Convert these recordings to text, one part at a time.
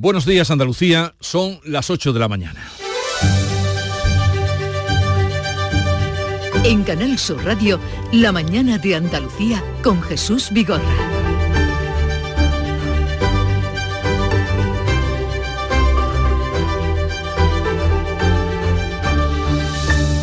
Buenos días Andalucía, son las 8 de la mañana. En Canal Sur Radio, La mañana de Andalucía con Jesús Vigorra.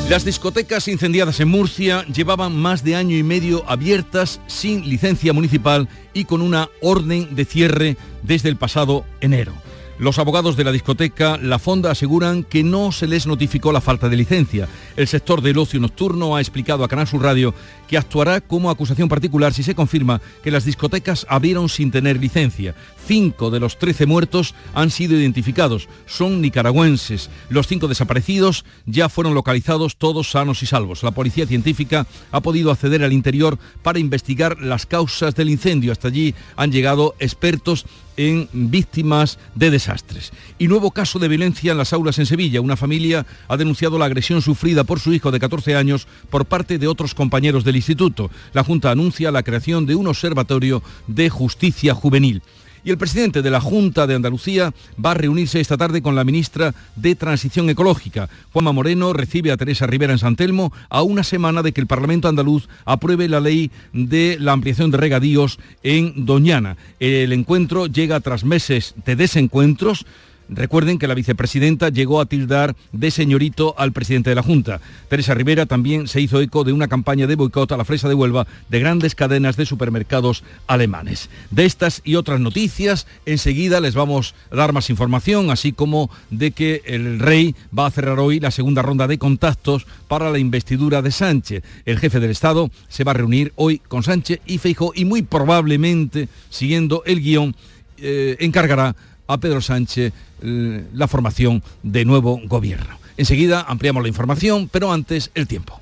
Las discotecas incendiadas en Murcia llevaban más de año y medio abiertas sin licencia municipal y con una orden de cierre desde el pasado enero. Los abogados de la discoteca La Fonda aseguran que no se les notificó la falta de licencia. El sector del ocio nocturno ha explicado a Canal Sur Radio que actuará como acusación particular si se confirma que las discotecas abrieron sin tener licencia. Cinco de los trece muertos han sido identificados. Son nicaragüenses. Los cinco desaparecidos ya fueron localizados todos sanos y salvos. La policía científica ha podido acceder al interior para investigar las causas del incendio. Hasta allí han llegado expertos en víctimas de desastres. Y nuevo caso de violencia en las aulas en Sevilla. Una familia ha denunciado la agresión sufrida por su hijo de 14 años por parte de otros compañeros del instituto. La Junta anuncia la creación de un observatorio de justicia juvenil. Y el presidente de la Junta de Andalucía va a reunirse esta tarde con la ministra de Transición Ecológica. Juanma Moreno recibe a Teresa Rivera en San Telmo a una semana de que el Parlamento andaluz apruebe la ley de la ampliación de regadíos en Doñana. El encuentro llega tras meses de desencuentros Recuerden que la vicepresidenta llegó a tildar de señorito al presidente de la Junta. Teresa Rivera también se hizo eco de una campaña de boicot a la fresa de Huelva de grandes cadenas de supermercados alemanes. De estas y otras noticias, enseguida les vamos a dar más información, así como de que el rey va a cerrar hoy la segunda ronda de contactos para la investidura de Sánchez. El jefe del Estado se va a reunir hoy con Sánchez y Feijóo y muy probablemente, siguiendo el guion, eh, encargará a Pedro Sánchez eh, la formación de nuevo gobierno. Enseguida ampliamos la información, pero antes el tiempo.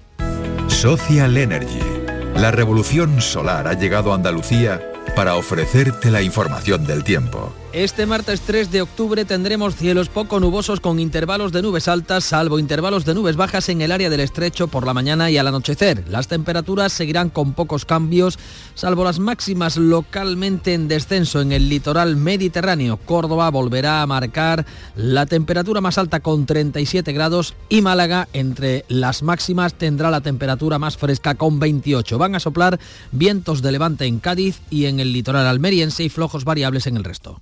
Social Energy. La revolución solar ha llegado a Andalucía para ofrecerte la información del tiempo. Este martes 3 de octubre tendremos cielos poco nubosos con intervalos de nubes altas, salvo intervalos de nubes bajas en el área del estrecho por la mañana y al anochecer. Las temperaturas seguirán con pocos cambios, salvo las máximas localmente en descenso en el litoral mediterráneo. Córdoba volverá a marcar la temperatura más alta con 37 grados y Málaga entre las máximas tendrá la temperatura más fresca con 28. Van a soplar vientos de levante en Cádiz y en el litoral almeriense y flojos variables en el resto.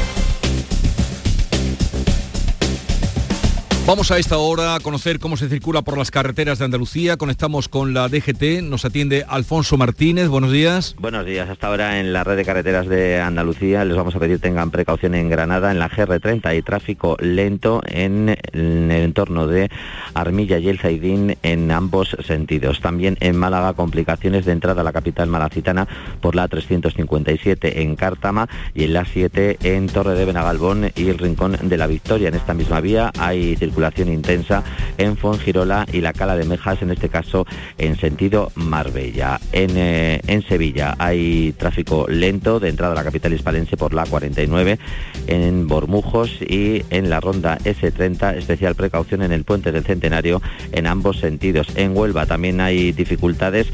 Vamos a esta hora a conocer cómo se circula por las carreteras de Andalucía. Conectamos con la DGT. Nos atiende Alfonso Martínez. Buenos días. Buenos días. Hasta ahora en la red de carreteras de Andalucía les vamos a pedir tengan precaución en Granada, en la GR30 y tráfico lento en el entorno de Armilla y El Zaidín en ambos sentidos. También en Málaga complicaciones de entrada a la capital malacitana por la 357 en Cártama y en la 7 en Torre de Benagalbón y el Rincón de la Victoria. En esta misma vía hay circulación intensa en Fongirola y la Cala de Mejas, en este caso en sentido Marbella. En, eh, en Sevilla hay tráfico lento de entrada a la capital hispalense por la 49, en Bormujos y en la ronda S30, especial precaución en el puente del Centenario en ambos sentidos. En Huelva también hay dificultades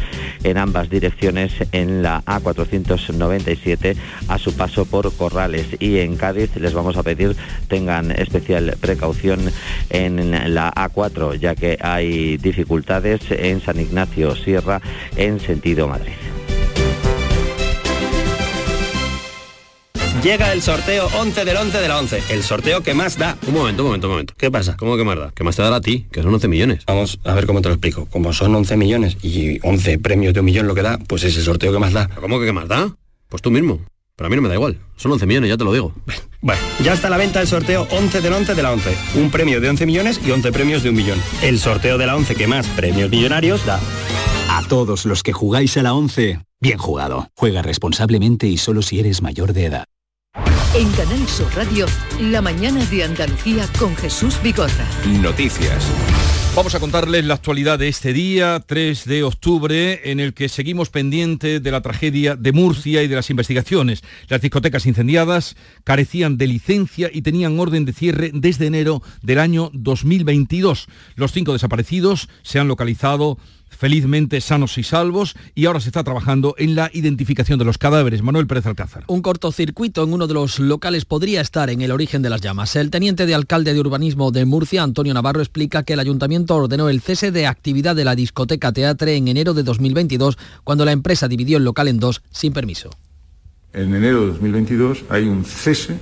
en ambas direcciones en la A497 a su paso por Corrales y en Cádiz les vamos a pedir tengan especial precaución en la A4, ya que hay dificultades en San Ignacio Sierra en sentido Madrid. Llega el sorteo 11 del 11 de la 11, el sorteo que más da. Un momento, un momento, un momento. ¿Qué pasa? ¿Cómo que más da? ¿Qué más te dará a ti? Que son 11 millones. Vamos a ver cómo te lo explico. Como son 11 millones y 11 premios de un millón lo que da, pues es el sorteo que más da. ¿Cómo que qué más da? Pues tú mismo. Pero a mí no me da igual. Son 11 millones, ya te lo digo. Bueno, ya está a la venta el sorteo 11 del 11 de la 11. Un premio de 11 millones y 11 premios de un millón. El sorteo de la 11 que más premios millonarios da. A todos los que jugáis a la 11, bien jugado. Juega responsablemente y solo si eres mayor de edad. En Canal Sur Radio, la mañana de Andalucía con Jesús Bigorra. Noticias. Vamos a contarles la actualidad de este día, 3 de octubre, en el que seguimos pendientes de la tragedia de Murcia y de las investigaciones. Las discotecas incendiadas carecían de licencia y tenían orden de cierre desde enero del año 2022. Los cinco desaparecidos se han localizado felizmente sanos y salvos y ahora se está trabajando en la identificación de los cadáveres. Manuel Pérez Alcázar. Un cortocircuito en uno de los locales podría estar en el origen de las llamas. El teniente de alcalde de urbanismo de Murcia, Antonio Navarro, explica que el ayuntamiento ordenó el cese de actividad de la discoteca Teatre en enero de 2022, cuando la empresa dividió el local en dos sin permiso. En enero de 2022 hay un cese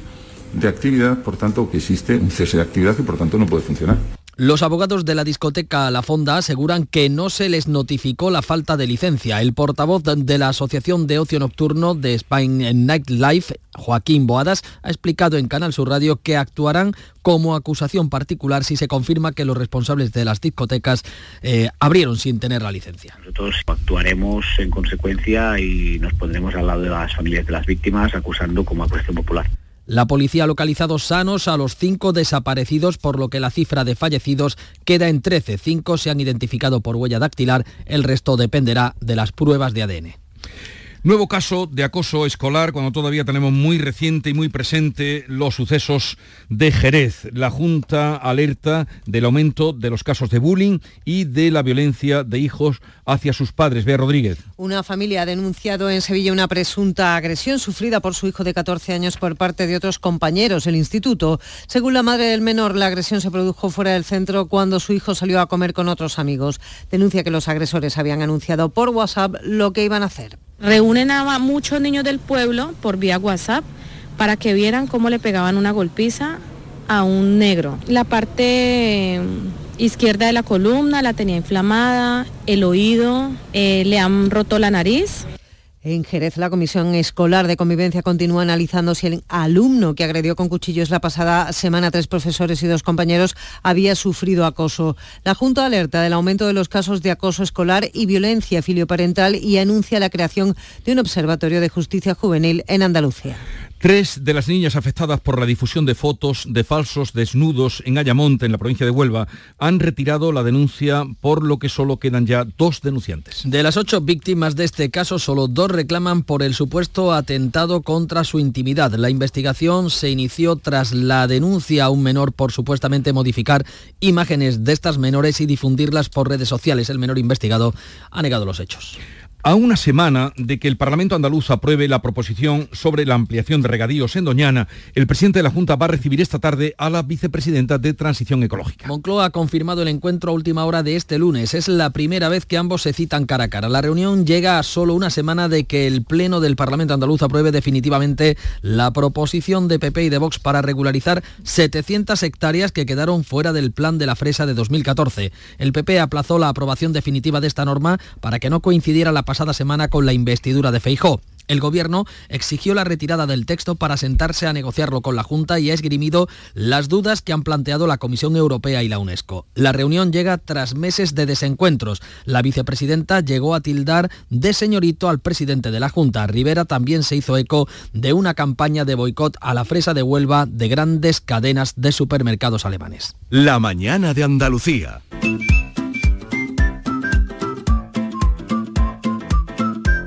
de actividad, por tanto, que existe un cese de actividad y por tanto no puede funcionar. Los abogados de la discoteca La Fonda aseguran que no se les notificó la falta de licencia. El portavoz de la Asociación de Ocio Nocturno de Spain Nightlife, Joaquín Boadas, ha explicado en Canal Sur Radio que actuarán como acusación particular si se confirma que los responsables de las discotecas eh, abrieron sin tener la licencia. Nosotros actuaremos en consecuencia y nos pondremos al lado de las familias de las víctimas acusando como acusación popular. La policía ha localizado sanos a los cinco desaparecidos, por lo que la cifra de fallecidos queda en 13. Cinco se han identificado por huella dactilar, el resto dependerá de las pruebas de ADN. Nuevo caso de acoso escolar cuando todavía tenemos muy reciente y muy presente los sucesos de Jerez. La Junta alerta del aumento de los casos de bullying y de la violencia de hijos hacia sus padres. Bea Rodríguez. Una familia ha denunciado en Sevilla una presunta agresión sufrida por su hijo de 14 años por parte de otros compañeros del instituto. Según la madre del menor, la agresión se produjo fuera del centro cuando su hijo salió a comer con otros amigos. Denuncia que los agresores habían anunciado por WhatsApp lo que iban a hacer. Reúnen a muchos niños del pueblo por vía WhatsApp para que vieran cómo le pegaban una golpiza a un negro. La parte izquierda de la columna la tenía inflamada, el oído, eh, le han roto la nariz. En Jerez, la Comisión Escolar de Convivencia continúa analizando si el alumno que agredió con cuchillos la pasada semana a tres profesores y dos compañeros había sufrido acoso. La Junta alerta del aumento de los casos de acoso escolar y violencia filioparental y anuncia la creación de un observatorio de justicia juvenil en Andalucía. Tres de las niñas afectadas por la difusión de fotos de falsos desnudos en Ayamonte, en la provincia de Huelva, han retirado la denuncia, por lo que solo quedan ya dos denunciantes. De las ocho víctimas de este caso, solo dos reclaman por el supuesto atentado contra su intimidad. La investigación se inició tras la denuncia a un menor por supuestamente modificar imágenes de estas menores y difundirlas por redes sociales. El menor investigado ha negado los hechos. A una semana de que el Parlamento andaluz apruebe la proposición sobre la ampliación de regadíos en Doñana, el presidente de la Junta va a recibir esta tarde a la vicepresidenta de Transición Ecológica. Moncloa ha confirmado el encuentro a última hora de este lunes. Es la primera vez que ambos se citan cara a cara. La reunión llega a solo una semana de que el Pleno del Parlamento andaluz apruebe definitivamente la proposición de PP y de Vox para regularizar 700 hectáreas que quedaron fuera del plan de la fresa de 2014. El PP aplazó la aprobación definitiva de esta norma para que no coincidiera la pasada semana con la investidura de Feijó. El Gobierno exigió la retirada del texto para sentarse a negociarlo con la Junta y ha esgrimido las dudas que han planteado la Comisión Europea y la UNESCO. La reunión llega tras meses de desencuentros. La vicepresidenta llegó a tildar de señorito al presidente de la Junta. Rivera también se hizo eco de una campaña de boicot a la fresa de Huelva de grandes cadenas de supermercados alemanes. La mañana de Andalucía.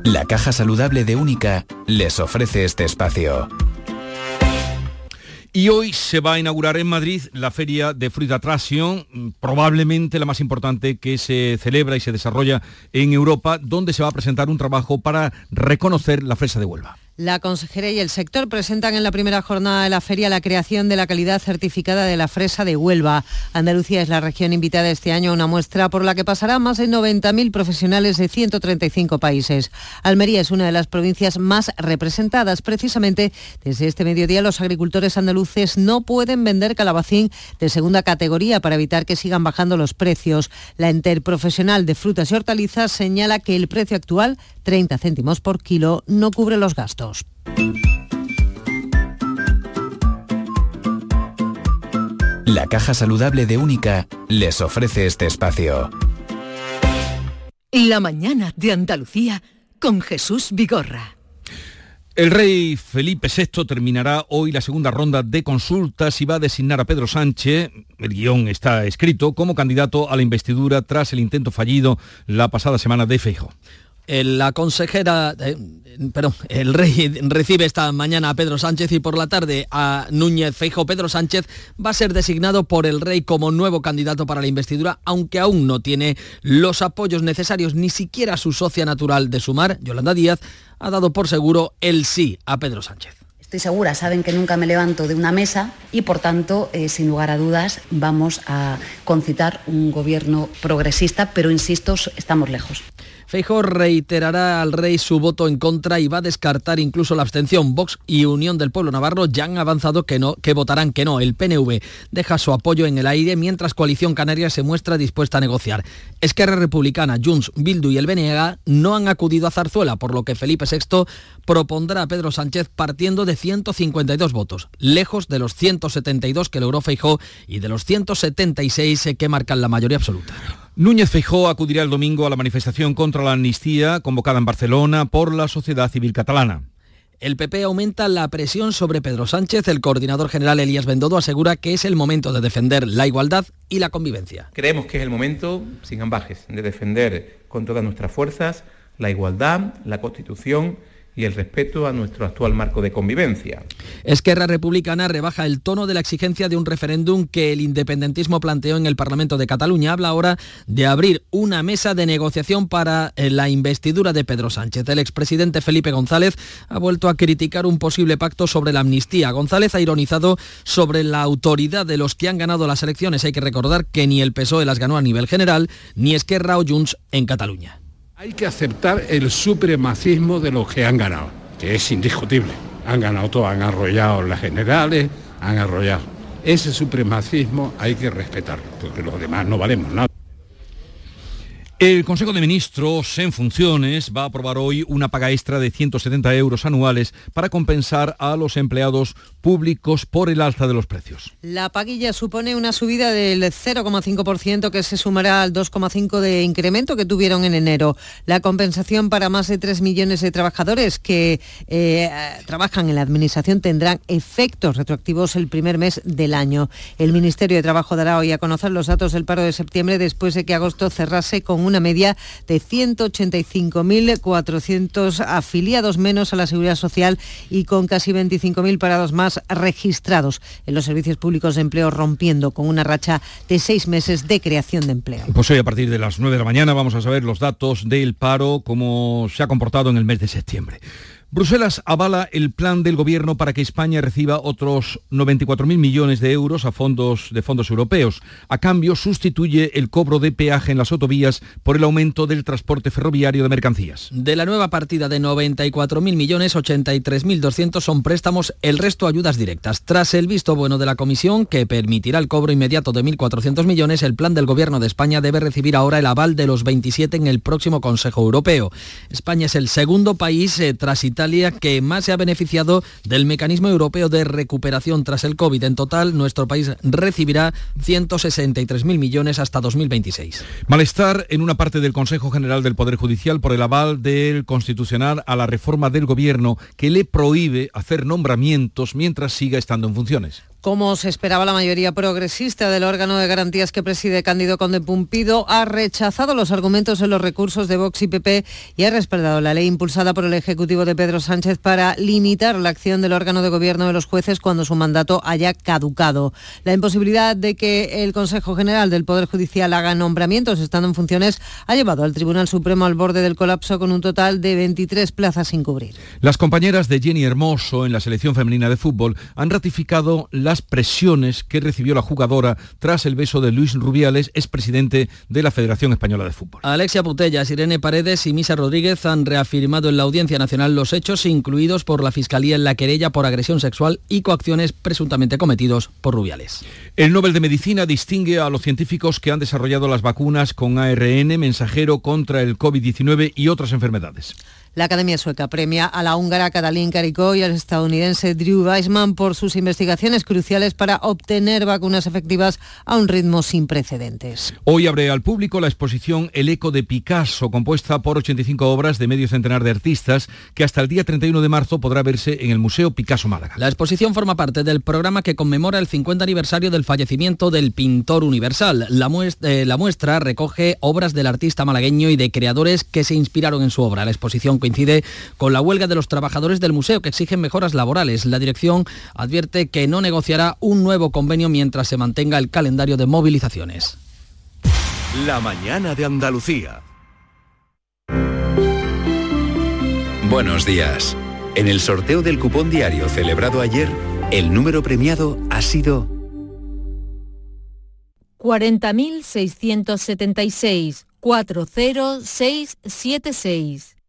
La Caja Saludable de Única les ofrece este espacio. Y hoy se va a inaugurar en Madrid la Feria de Fruit Attraction, probablemente la más importante que se celebra y se desarrolla en Europa, donde se va a presentar un trabajo para reconocer la fresa de Huelva. La consejera y el sector presentan en la primera jornada de la feria la creación de la calidad certificada de la fresa de Huelva. Andalucía es la región invitada este año a una muestra por la que pasarán más de 90.000 profesionales de 135 países. Almería es una de las provincias más representadas. Precisamente desde este mediodía los agricultores andaluces no pueden vender calabacín de segunda categoría para evitar que sigan bajando los precios. La interprofesional de frutas y hortalizas señala que el precio actual 30 céntimos por kilo no cubre los gastos. La Caja Saludable de Única les ofrece este espacio. La mañana de Andalucía con Jesús Vigorra. El rey Felipe VI terminará hoy la segunda ronda de consultas y va a designar a Pedro Sánchez, el guion está escrito, como candidato a la investidura tras el intento fallido la pasada semana de Feijóo. La consejera, eh, perdón, el rey recibe esta mañana a Pedro Sánchez y por la tarde a Núñez Feijo. Pedro Sánchez va a ser designado por el rey como nuevo candidato para la investidura, aunque aún no tiene los apoyos necesarios, ni siquiera su socia natural de Sumar, Yolanda Díaz, ha dado por seguro el sí a Pedro Sánchez. Estoy segura, saben que nunca me levanto de una mesa y por tanto, eh, sin lugar a dudas, vamos a concitar un gobierno progresista, pero insisto, estamos lejos. Feijóo reiterará al rey su voto en contra y va a descartar incluso la abstención. Vox y Unión del Pueblo Navarro ya han avanzado que no, que votarán que no. El PNV deja su apoyo en el aire mientras Coalición Canaria se muestra dispuesta a negociar. Esquerra Republicana, Junts, Bildu y el BNG no han acudido a Zarzuela, por lo que Felipe VI propondrá a Pedro Sánchez partiendo de 152 votos, lejos de los 172 que logró Feijóo y de los 176 que marcan la mayoría absoluta. Núñez Feijó acudirá el domingo a la manifestación contra la amnistía convocada en Barcelona por la sociedad civil catalana. El PP aumenta la presión sobre Pedro Sánchez. El coordinador general Elías Bendodo asegura que es el momento de defender la igualdad y la convivencia. Creemos que es el momento, sin ambajes, de defender con todas nuestras fuerzas la igualdad, la Constitución y el respeto a nuestro actual marco de convivencia. Esquerra Republicana rebaja el tono de la exigencia de un referéndum que el independentismo planteó en el Parlamento de Cataluña. Habla ahora de abrir una mesa de negociación para eh, la investidura de Pedro Sánchez. El expresidente Felipe González ha vuelto a criticar un posible pacto sobre la amnistía. González ha ironizado sobre la autoridad de los que han ganado las elecciones. Hay que recordar que ni el PSOE las ganó a nivel general, ni Esquerra o Junts en Cataluña. Hay que aceptar el supremacismo de los que han ganado, que es indiscutible. Han ganado todo, han arrollado las generales, han arrollado. Ese supremacismo hay que respetarlo, porque los demás no valemos nada. El Consejo de Ministros en funciones va a aprobar hoy una paga extra de 170 euros anuales para compensar a los empleados públicos por el alza de los precios. La paguilla supone una subida del 0,5% que se sumará al 2,5% de incremento que tuvieron en enero. La compensación para más de 3 millones de trabajadores que eh, trabajan en la Administración tendrán efectos retroactivos el primer mes del año. El Ministerio de Trabajo dará hoy a conocer los datos del paro de septiembre después de que agosto cerrase con una media de 185.400 afiliados menos a la Seguridad Social y con casi 25.000 parados más registrados en los servicios públicos de empleo, rompiendo con una racha de seis meses de creación de empleo. Pues hoy a partir de las 9 de la mañana vamos a saber los datos del paro, cómo se ha comportado en el mes de septiembre. Bruselas avala el plan del gobierno para que España reciba otros 94.000 millones de euros a fondos de fondos europeos. A cambio, sustituye el cobro de peaje en las autovías por el aumento del transporte ferroviario de mercancías. De la nueva partida de 94.000 millones, 83.200 son préstamos, el resto ayudas directas. Tras el visto bueno de la Comisión, que permitirá el cobro inmediato de 1.400 millones, el plan del gobierno de España debe recibir ahora el aval de los 27 en el próximo Consejo Europeo. España es el segundo país eh, tras Italia que más se ha beneficiado del mecanismo europeo de recuperación tras el COVID. En total, nuestro país recibirá 163.000 millones hasta 2026. Malestar en una parte del Consejo General del Poder Judicial por el aval del Constitucional a la reforma del Gobierno que le prohíbe hacer nombramientos mientras siga estando en funciones. Como se esperaba, la mayoría progresista del órgano de garantías que preside Cándido Conde Pumpido ha rechazado los argumentos en los recursos de Vox y PP y ha respaldado la ley impulsada por el Ejecutivo de Pedro Sánchez para limitar la acción del órgano de gobierno de los jueces cuando su mandato haya caducado. La imposibilidad de que el Consejo General del Poder Judicial haga nombramientos estando en funciones ha llevado al Tribunal Supremo al borde del colapso con un total de 23 plazas sin cubrir. Las compañeras de Jenny Hermoso en la selección femenina de fútbol han ratificado las presiones que recibió la jugadora tras el beso de Luis Rubiales, expresidente de la Federación Española de Fútbol. Alexia Putellas, Irene Paredes y Misa Rodríguez han reafirmado en la Audiencia Nacional los hechos incluidos por la Fiscalía en la querella por agresión sexual y coacciones presuntamente cometidos por Rubiales. El Nobel de Medicina distingue a los científicos que han desarrollado las vacunas con ARN mensajero contra el COVID-19 y otras enfermedades. La Academia Sueca premia a la húngara Katalin Karikó y al estadounidense Drew Weissman por sus investigaciones cruciales para obtener vacunas efectivas a un ritmo sin precedentes. Hoy abre al público la exposición El eco de Picasso, compuesta por 85 obras de medio centenar de artistas, que hasta el día 31 de marzo podrá verse en el Museo Picasso Málaga. La exposición forma parte del programa que conmemora el 50 aniversario del fallecimiento del pintor universal. La muestra, eh, la muestra recoge obras del artista malagueño y de creadores que se inspiraron en su obra. La exposición coincide con la huelga de los trabajadores del museo que exigen mejoras laborales. La dirección advierte que no negociará un nuevo convenio mientras se mantenga el calendario de movilizaciones. La mañana de Andalucía. Buenos días. En el sorteo del cupón diario celebrado ayer, el número premiado ha sido 40.676 40676.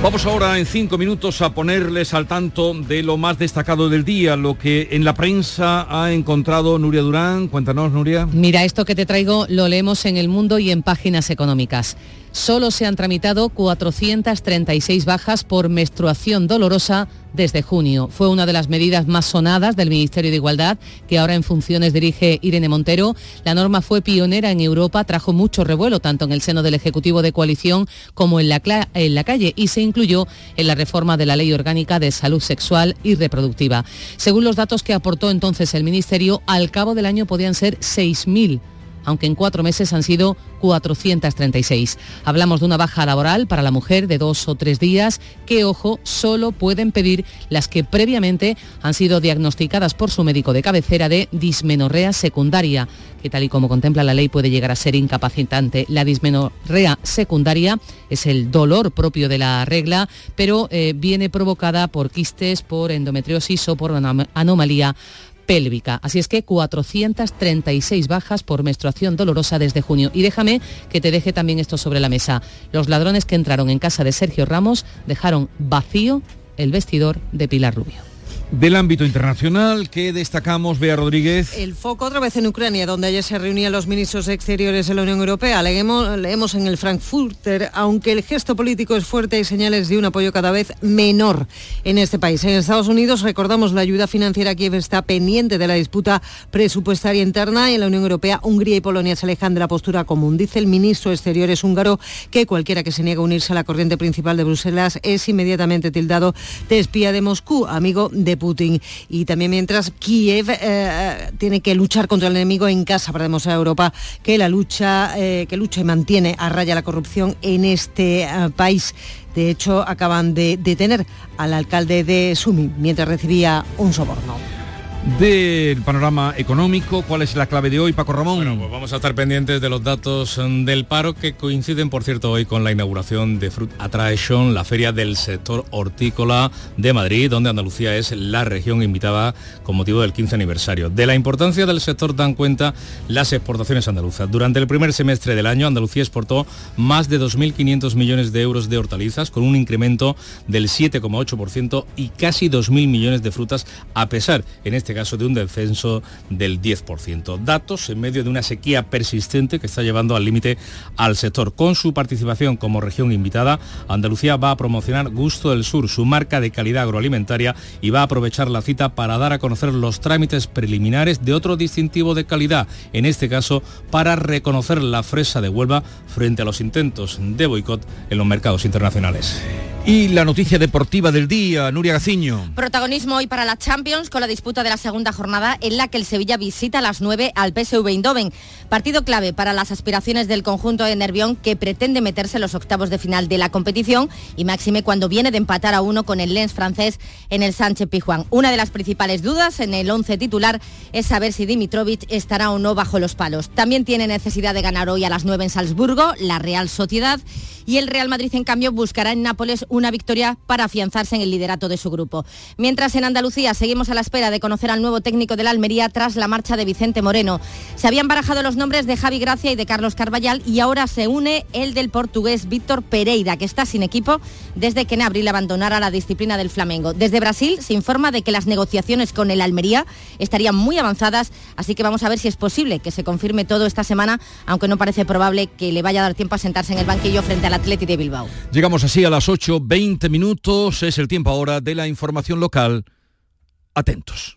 Vamos ahora en cinco minutos a ponerles al tanto de lo más destacado del día, lo que en la prensa ha encontrado Nuria Durán. Cuéntanos, Nuria. Mira, esto que te traigo lo leemos en El Mundo y en páginas económicas. Solo se han tramitado 436 bajas por menstruación dolorosa desde junio. Fue una de las medidas más sonadas del Ministerio de Igualdad, que ahora en funciones dirige Irene Montero. La norma fue pionera en Europa, trajo mucho revuelo tanto en el seno del Ejecutivo de Coalición como en la, calle y se incluyó en la reforma de la Ley Orgánica de Salud Sexual y Reproductiva. Según los datos que aportó entonces el Ministerio, al cabo del año podían ser 6.000 aunque en cuatro meses han sido 436. Hablamos de una baja laboral para la mujer de dos o tres días que, ojo, solo pueden pedir las que previamente han sido diagnosticadas por su médico de cabecera de dismenorrea secundaria, que tal y como contempla la ley puede llegar a ser incapacitante. La dismenorrea secundaria es el dolor propio de la regla, pero eh, viene provocada por quistes, por endometriosis o por una anomalía pélvica. Así es que 436 bajas por menstruación dolorosa desde junio. Y déjame que te deje también esto sobre la mesa. Los ladrones que entraron en casa de Sergio Ramos dejaron vacío el vestidor de Pilar Rubio. Del ámbito internacional, ¿qué destacamos, Bea Rodríguez? El foco otra vez en Ucrania, donde ayer se reunían los ministros exteriores de la Unión Europea. Leemos, en el Frankfurter, aunque el gesto político es fuerte, hay señales de un apoyo cada vez menor en este país. En Estados Unidos, recordamos, la ayuda financiera a Kiev está pendiente de la disputa presupuestaria interna y en la Unión Europea, Hungría y Polonia se alejan de la postura común. Dice el ministro de Exteriores húngaro que cualquiera que se niegue a unirse a la corriente principal de Bruselas es inmediatamente tildado de espía de Moscú, amigo de Putin. Y también mientras Kiev eh, tiene que luchar contra el enemigo en casa para demostrar a Europa que la lucha, eh, que lucha y mantiene a raya la corrupción en este eh, país. De hecho, acaban de detener al alcalde de Sumi mientras recibía un soborno del panorama económico. ¿Cuál es la clave de hoy, Paco Ramón? Bueno, pues vamos a estar pendientes de los datos mm, del paro que coinciden, por cierto, hoy con la inauguración de Fruit Attraction, la feria del sector hortícola de Madrid, donde Andalucía es la región invitada con motivo del 15 aniversario. De la importancia del sector dan cuenta las exportaciones andaluzas. Durante el primer semestre del año, Andalucía exportó más de 2.500 millones de euros de hortalizas, con un incremento del 7,8% y casi 2.000 millones de frutas, a pesar, en este caso, de un descenso del 10%. Datos en medio de una sequía persistente que está llevando al límite al sector. Con su participación como región invitada, Andalucía va a promocionar Gusto del Sur, su marca de calidad agroalimentaria, y va a aprovechar la cita para dar a conocer los trámites preliminares de otro distintivo de calidad, en este caso para reconocer la fresa de Huelva frente a los intentos de boicot en los mercados internacionales. Y la noticia deportiva del día, Nuria Gaciño. Protagonismo hoy para la Champions con la disputa de la segunda jornada en la que el Sevilla visita a las 9 al PSV Eindhoven. Partido clave para las aspiraciones del conjunto de Nervión que pretende meterse los octavos de final de la competición y máxime cuando viene de empatar a uno con el Lens francés en el Sánchez Pijuán. Una de las principales dudas en el 11 titular es saber si Dimitrovic estará o no bajo los palos. También tiene necesidad de ganar hoy a las 9 en Salzburgo, la Real Sociedad y el Real Madrid en cambio buscará en Nápoles una victoria para afianzarse en el liderato de su grupo. Mientras en Andalucía seguimos a la espera de conocer al nuevo técnico de la Almería tras la marcha de Vicente Moreno. Se habían barajado los nombres de Javi Gracia y de Carlos Carballal y ahora se une el del portugués Víctor Pereira, que está sin equipo desde que en abril abandonara la disciplina del Flamengo. Desde Brasil se informa de que las negociaciones con el Almería estarían muy avanzadas, así que vamos a ver si es posible que se confirme todo esta semana, aunque no parece probable que le vaya a dar tiempo a sentarse en el banquillo frente a la Atleti de Bilbao. Llegamos así a las 8.20 minutos, es el tiempo ahora de la información local. Atentos.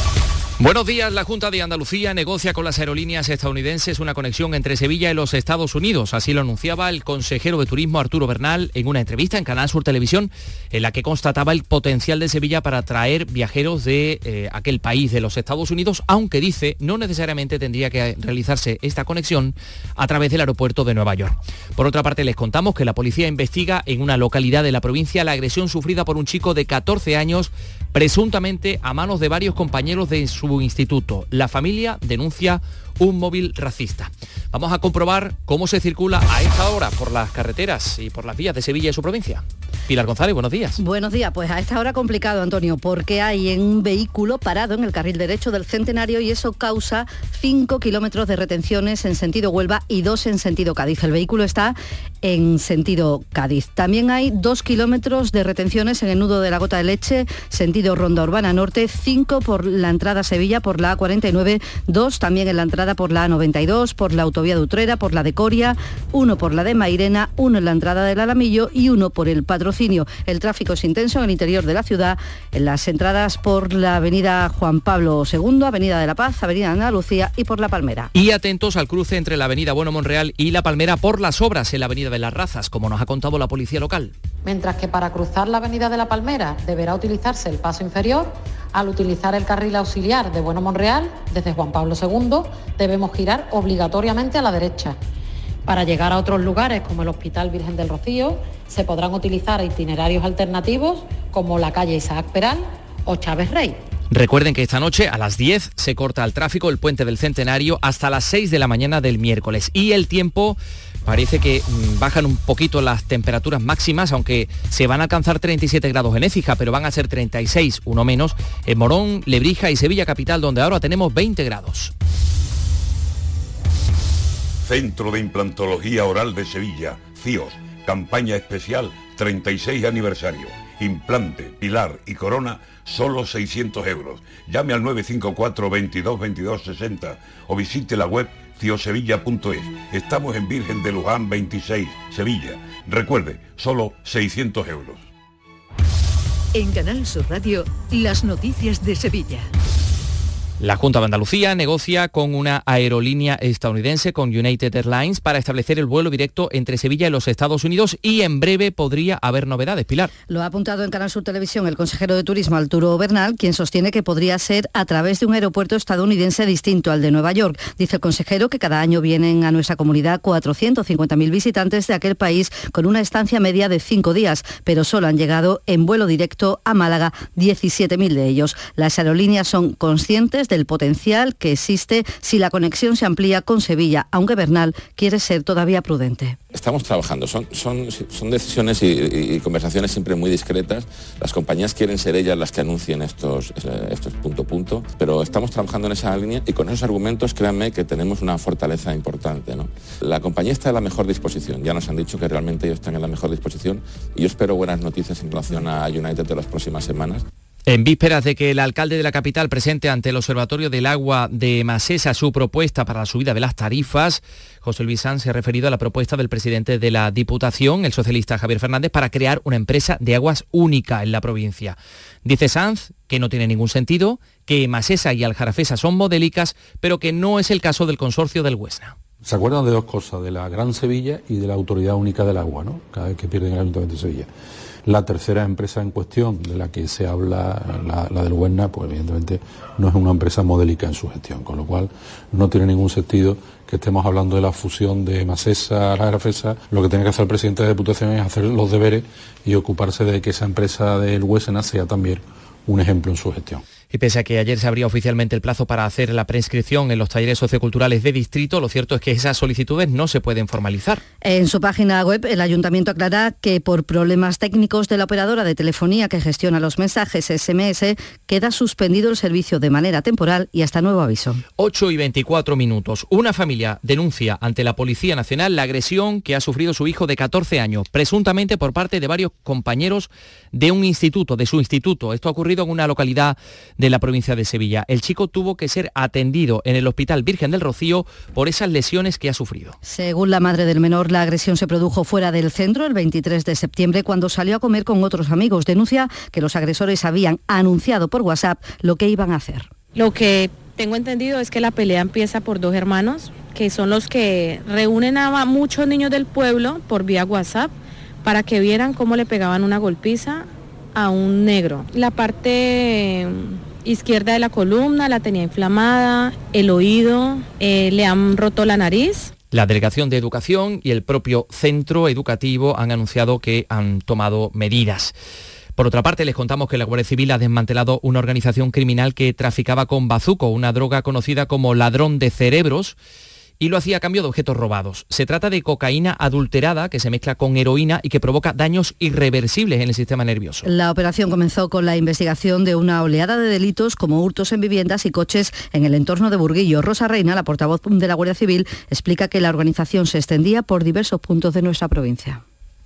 Buenos días. La Junta de Andalucía negocia con las aerolíneas estadounidenses una conexión entre Sevilla y los Estados Unidos. Así lo anunciaba el consejero de Turismo Arturo Bernal en una entrevista en Canal Sur Televisión en la que constataba el potencial de Sevilla para atraer viajeros de eh, aquel país de los Estados Unidos, aunque dice no necesariamente tendría que realizarse esta conexión a través del aeropuerto de Nueva York. Por otra parte, les contamos que la policía investiga en una localidad de la provincia la agresión sufrida por un chico de 14 años presuntamente a manos de varios compañeros de su instituto. La familia denuncia un móvil racista. Vamos a comprobar cómo se circula a esta hora por las carreteras y por las vías de Sevilla y su provincia. Pilar González, buenos días. Buenos días, pues a esta hora complicado, Antonio, porque hay un vehículo parado en el carril derecho del Centenario y eso causa 5 kilómetros de retenciones en sentido Huelva y 2 en sentido Cádiz. El vehículo está en sentido Cádiz. También hay 2 kilómetros de retenciones en el nudo de la Gota de Leche, sentido Ronda Urbana Norte, 5 por la entrada Sevilla por la A49, 2 también en la entrada por la A92, por la autovía de Utrera, por la de Coria, 1 por la de Mairena, 1 en la entrada del Alamillo y 1 por el patrocinio. El tráfico es intenso en el interior de la ciudad, en las entradas por la avenida Juan Pablo II, avenida de la Paz, avenida Andalucía y por la Palmera. Y atentos al cruce entre la avenida Bueno Monreal y la Palmera por las obras en la avenida de las Razas, como nos ha contado la policía local. Mientras que para cruzar la avenida de la Palmera deberá utilizarse el paso inferior, al utilizar el carril auxiliar de Bueno Monreal, desde Juan Pablo II, debemos girar obligatoriamente a la derecha. Para llegar a otros lugares como el Hospital Virgen del Rocío, se podrán utilizar itinerarios alternativos como la calle Isaac Peral o Chávez Rey. Recuerden que esta noche a las 10 se corta el tráfico el puente del Centenario hasta las 6 de la mañana del miércoles. Y el tiempo parece que mm, bajan un poquito las temperaturas máximas, aunque se van a alcanzar 37 grados en Écija, pero van a ser 36, uno menos, en Morón, Lebrija y Sevilla Capital, donde ahora tenemos 20 grados. Centro de Implantología Oral de Sevilla, CIOS, campaña especial 36 aniversario. Implante, pilar y corona, solo 600 euros. Llame al 954 22 22 60 o visite la web ciosevilla.es. Estamos en Virgen de Luján 26, Sevilla. Recuerde, solo 600 euros. En Canal Sur Radio, las noticias de Sevilla. La Junta de Andalucía negocia con una aerolínea estadounidense, con United Airlines, para establecer el vuelo directo entre Sevilla y los Estados Unidos y en breve podría haber novedades. Pilar. Lo ha apuntado en Canal Sur Televisión el consejero de Turismo Arturo Bernal, quien sostiene que podría ser a través de un aeropuerto estadounidense distinto al de Nueva York. Dice el consejero que cada año vienen a nuestra comunidad 450.000 visitantes de aquel país con una estancia media de cinco días, pero solo han llegado en vuelo directo a Málaga 17.000 de ellos. Las aerolíneas son conscientes del potencial que existe si la conexión se amplía con Sevilla, aunque Bernal quiere ser todavía prudente. Estamos trabajando, son, son, son decisiones y, conversaciones siempre muy discretas. Las compañías quieren ser ellas las que anuncien estos, estos punto punto, pero estamos trabajando en esa línea y con esos argumentos créanme que tenemos una fortaleza importante. La compañía está en la mejor disposición, ya nos han dicho que realmente ellos están en la mejor disposición y yo espero buenas noticias en relación a United de las próximas semanas. En vísperas de que el alcalde de la capital presente ante el Observatorio del Agua de Masesa su propuesta para la subida de las tarifas, José Luis Sanz se ha referido a la propuesta del presidente de la Diputación, el socialista Javier Fernández, para crear una empresa de aguas única en la provincia. Dice Sanz que no tiene ningún sentido, que Masesa y Aljarafesa son modélicas, pero que no es el caso del consorcio del Huesna. Se acuerdan de dos cosas, de la Gran Sevilla y de la Autoridad Única del Agua, ¿no? Cada vez que pierden el Ayuntamiento de Sevilla. La tercera empresa en cuestión de la que se habla, la, del Huerna, pues evidentemente no es una empresa modélica en su gestión, con lo cual no tiene ningún sentido que estemos hablando de la fusión de Macesa a la Grafesa. Lo que tiene que hacer el presidente de Diputación es hacer los deberes y ocuparse de que esa empresa del Huesena sea también un ejemplo en su gestión. Y pese a que ayer se abría oficialmente el plazo para hacer la prescripción en los talleres socioculturales de distrito, lo cierto es que esas solicitudes no se pueden formalizar. En su página web, el ayuntamiento aclara que por problemas técnicos de la operadora de telefonía que gestiona los mensajes SMS, queda suspendido el servicio de manera temporal y hasta nuevo aviso. 8 y 24 minutos. Una familia denuncia ante la Policía Nacional la agresión que ha sufrido su hijo de 14 años, presuntamente por parte de varios compañeros de un instituto, de su instituto. Esto ha ocurrido en una localidad de la provincia de Sevilla. El chico tuvo que ser atendido en el Hospital Virgen del Rocío por esas lesiones que ha sufrido. Según la madre del menor, la agresión se produjo fuera del centro el 23 de septiembre cuando salió a comer con otros amigos. Denuncia que los agresores habían anunciado por WhatsApp lo que iban a hacer. Lo que tengo entendido es que la pelea empieza por dos hermanos, que son los que reúnen a muchos niños del pueblo por vía WhatsApp para que vieran cómo le pegaban una golpiza a un negro. La parte izquierda de la columna la tenía inflamada, el oído, eh, le han roto la nariz. La Delegación de Educación y el propio centro educativo han anunciado que han tomado medidas. Por otra parte, les contamos que la Guardia Civil ha desmantelado una organización criminal que traficaba con bazuco, una droga conocida como ladrón de cerebros y lo hacía a cambio de objetos robados. Se trata de cocaína adulterada que se mezcla con heroína y que provoca daños irreversibles en el sistema nervioso. La operación comenzó con la investigación de una oleada de delitos como hurtos en viviendas y coches en el entorno de Burguillo. Rosa Reina, la portavoz de la Guardia Civil, explica que la organización se extendía por diversos puntos de nuestra provincia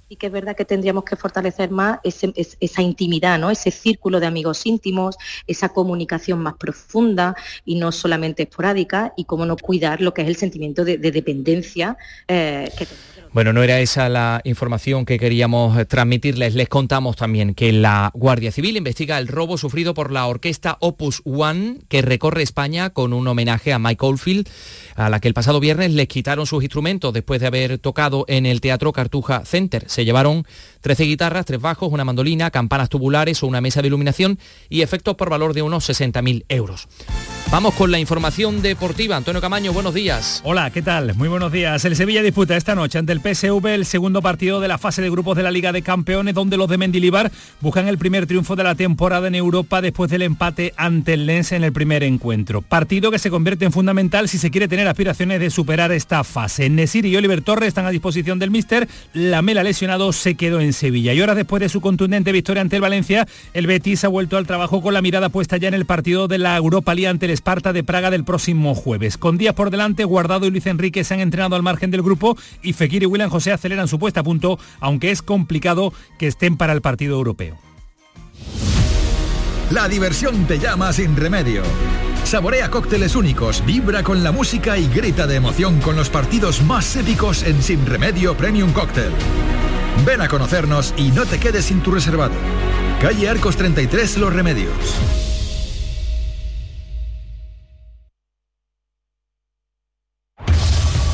y que es verdad que tendríamos que fortalecer más esa intimidad, ¿no? ese círculo de amigos íntimos, esa comunicación más profunda y no solamente esporádica, y cómo no cuidar lo que es el sentimiento de, dependencia eh, que bueno, no era esa la información que queríamos eh, transmitirles. Les contamos también que la Guardia Civil investiga el robo sufrido por la orquesta Opus One, que recorre España con un homenaje a Mike Oldfield, a la que el pasado viernes les quitaron sus instrumentos después de haber tocado en el Teatro Cartuja Center. Se llevaron 13 guitarras, tres bajos, una mandolina, campanas tubulares o una mesa de iluminación y efectos por valor de unos 60.000 euros. Vamos con la información deportiva. Antonio Camaño, buenos días. Hola, ¿qué tal? Muy buenos días. El Sevilla disputa esta noche ante el PSV el segundo partido de la fase de grupos de la Liga de Campeones, donde los de Mendilibar buscan el primer triunfo de la temporada en Europa después del empate ante el Lens en el primer encuentro. Partido que se convierte en fundamental si se quiere tener aspiraciones de superar esta fase. Nesir y Oliver Torres están a disposición del míster. La Mela lesionado se quedó en Sevilla. Y horas después de su contundente victoria ante el Valencia, el Betis ha vuelto al trabajo con la mirada puesta ya en el partido de la Europa League ante el Esparta de Praga del próximo jueves. Con días por delante, Guardado y Luis Enrique se han entrenado al margen del grupo y Fekir y William José aceleran su puesta a punto, aunque es complicado que estén para el partido europeo. La diversión te llama sin remedio. Saborea cócteles únicos, vibra con la música y grita de emoción con los partidos más épicos en Sin Remedio Premium Cóctel. Ven a conocernos y no te quedes sin tu reservado. Calle Arcos 33 Los Remedios.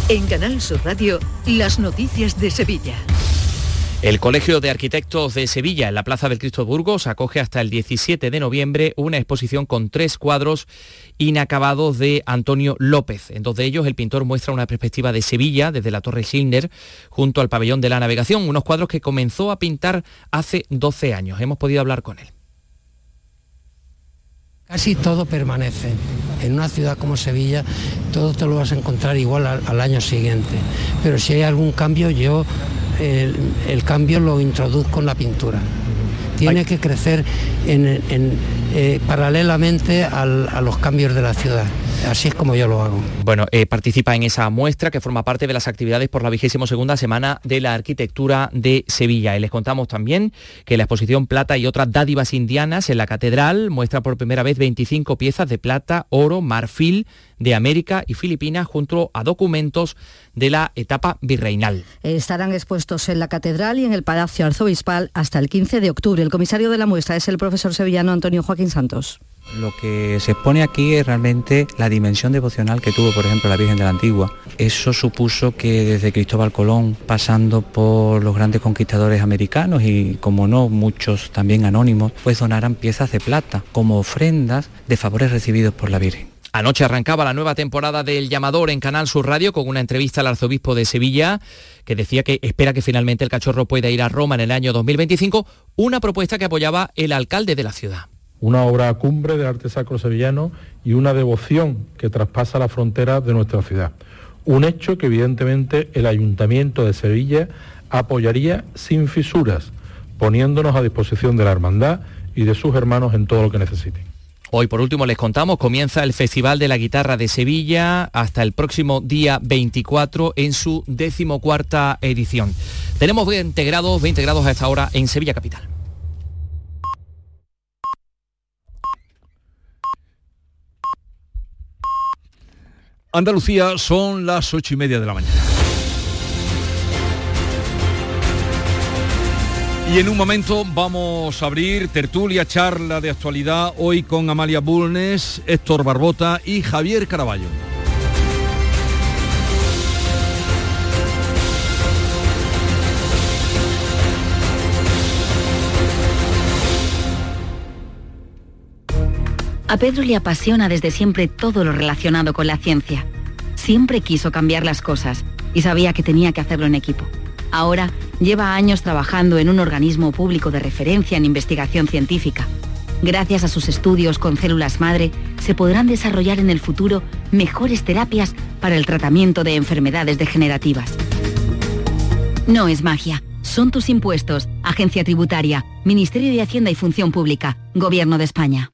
En Canal Sur Radio, las noticias de Sevilla. El Colegio de Arquitectos de Sevilla, en la Plaza del Cristo Burgos, acoge hasta el 17 de noviembre una exposición con tres cuadros inacabados de Antonio López. En dos de ellos, el pintor muestra una perspectiva de Sevilla desde la Torre Schindler junto al pabellón de la navegación, unos cuadros que comenzó a pintar hace 12 años. Hemos podido hablar con él. Casi todo permanece. En una ciudad como Sevilla, todo te lo vas a encontrar igual al, año siguiente. Pero si hay algún cambio, yo el, cambio lo introduzco en la pintura. Tiene que crecer eh, paralelamente a los cambios de la ciudad. Así es como yo lo hago. Bueno, eh, participa en esa muestra que forma parte de las actividades por la vigésimo segunda semana de la arquitectura de Sevilla. Y les contamos también que la exposición Plata y otras dádivas indianas en la catedral muestra por primera vez 25 piezas de plata, oro, marfil de América y Filipinas junto a documentos de la etapa virreinal. Estarán expuestos en la catedral y en el Palacio Arzobispal hasta el 15 de octubre. El comisario de la muestra es el profesor sevillano Antonio Joaquín Santos. Lo que se expone aquí es realmente la dimensión devocional que tuvo, por ejemplo, la Virgen de la Antigua. Eso supuso que desde Cristóbal Colón, pasando por los grandes conquistadores americanos y, como no, muchos también anónimos, pues donaran piezas de plata como ofrendas de favores recibidos por la Virgen. Anoche arrancaba la nueva temporada del llamador en Canal Sur Radio con una entrevista al arzobispo de Sevilla que decía que espera que finalmente el cachorro pueda ir a Roma en el año 2025, una propuesta que apoyaba el alcalde de la ciudad. Una obra cumbre del arte sacro sevillano y una devoción que traspasa la frontera de nuestra ciudad. Un hecho que evidentemente el ayuntamiento de Sevilla apoyaría sin fisuras, poniéndonos a disposición de la hermandad y de sus hermanos en todo lo que necesiten. Hoy por último les contamos, comienza el Festival de la Guitarra de Sevilla hasta el próximo día 24 en su decimocuarta edición. Tenemos 20 grados, 20 grados a esta hora en Sevilla Capital. Andalucía son las ocho y media de la mañana. Y en un momento vamos a abrir tertulia, charla de actualidad hoy con Amalia Bulnes, Héctor Barbota y Javier Caraballo. A Pedro le apasiona desde siempre todo lo relacionado con la ciencia. Siempre quiso cambiar las cosas y sabía que tenía que hacerlo en equipo. Ahora lleva años trabajando en un organismo público de referencia en investigación científica. Gracias a sus estudios con células madre, se podrán desarrollar en el futuro mejores terapias para el tratamiento de enfermedades degenerativas. No es magia, son tus impuestos, Agencia Tributaria, Ministerio de Hacienda y Función Pública, Gobierno de España.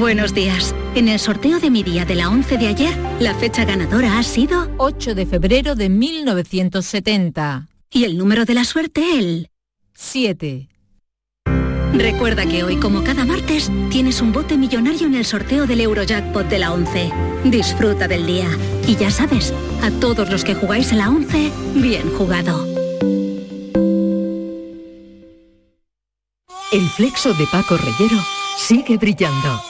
Buenos días. En el sorteo de mi día de la 11 de ayer, la fecha ganadora ha sido 8 de febrero de 1970. Y el número de la suerte, el 7. Recuerda que hoy, como cada martes, tienes un bote millonario en el sorteo del Eurojackpot de la 11. Disfruta del día. Y ya sabes, a todos los que jugáis a la 11, bien jugado. El flexo de Paco Reyero sigue brillando.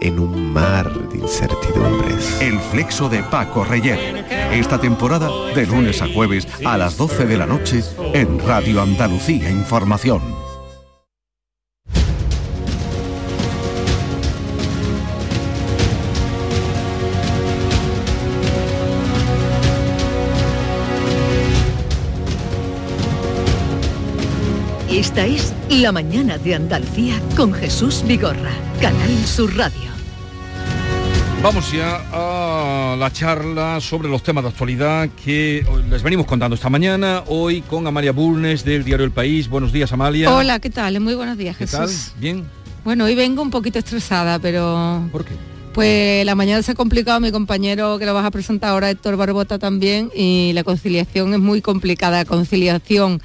en un mar de incertidumbres. El flexo de Paco Reyer. Esta temporada de lunes a jueves a las 12 de la noche en Radio Andalucía Información. Esta es La Mañana de Andalucía con Jesús Vigorra, Canal Sur Radio. Vamos ya a la charla sobre los temas de actualidad que les venimos contando esta mañana, hoy con Amalia Bulnes del diario El País. Buenos días, Amalia. Hola, ¿qué tal? Muy buenos días, ¿Qué Jesús. tal? ¿Bien? Bueno, hoy vengo un poquito estresada, pero... ¿Por qué? Pues la mañana se ha complicado mi compañero que lo vas a presentar ahora, Héctor Barbota también, y la conciliación es muy complicada, conciliación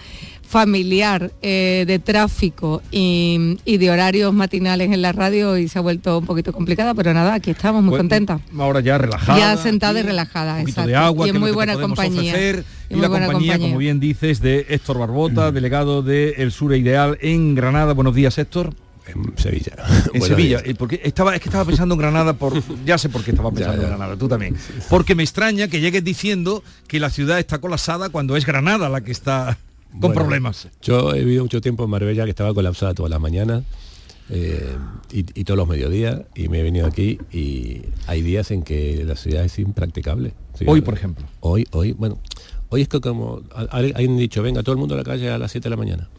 familiar, eh, de tráfico y, y de horarios matinales en la radio y se ha vuelto un poquito complicada, pero nada, aquí estamos muy Pues, contentas. Ahora ya relajada. Ya sentada y relajada, Un poquito exacto. de agua, y en muy buena compañía. ofrecer. Y la compañía, compañía. como bien dices, de Héctor Barbota, delegado de El Sur Ideal en Granada. Buenos días, Héctor. En Sevilla. En Buenos Sevilla, días. porque estaba, es que estaba pensando en Granada por. Ya sé por qué estaba pensando ya. en Granada, tú también. Porque me extraña que llegues diciendo que la ciudad está colapsada cuando es Granada la que está con Bueno, problemas. Yo he vivido mucho tiempo en Marbella que estaba colapsada todas las mañanas eh, y, y todos los mediodías y me he venido aquí y hay días en que la ciudad es impracticable. Sí, Hoy, ¿verdad? por ejemplo. Hoy, hoy, bueno, Hoy es que como han dicho, venga, todo el mundo a la calle a las 7 de la mañana.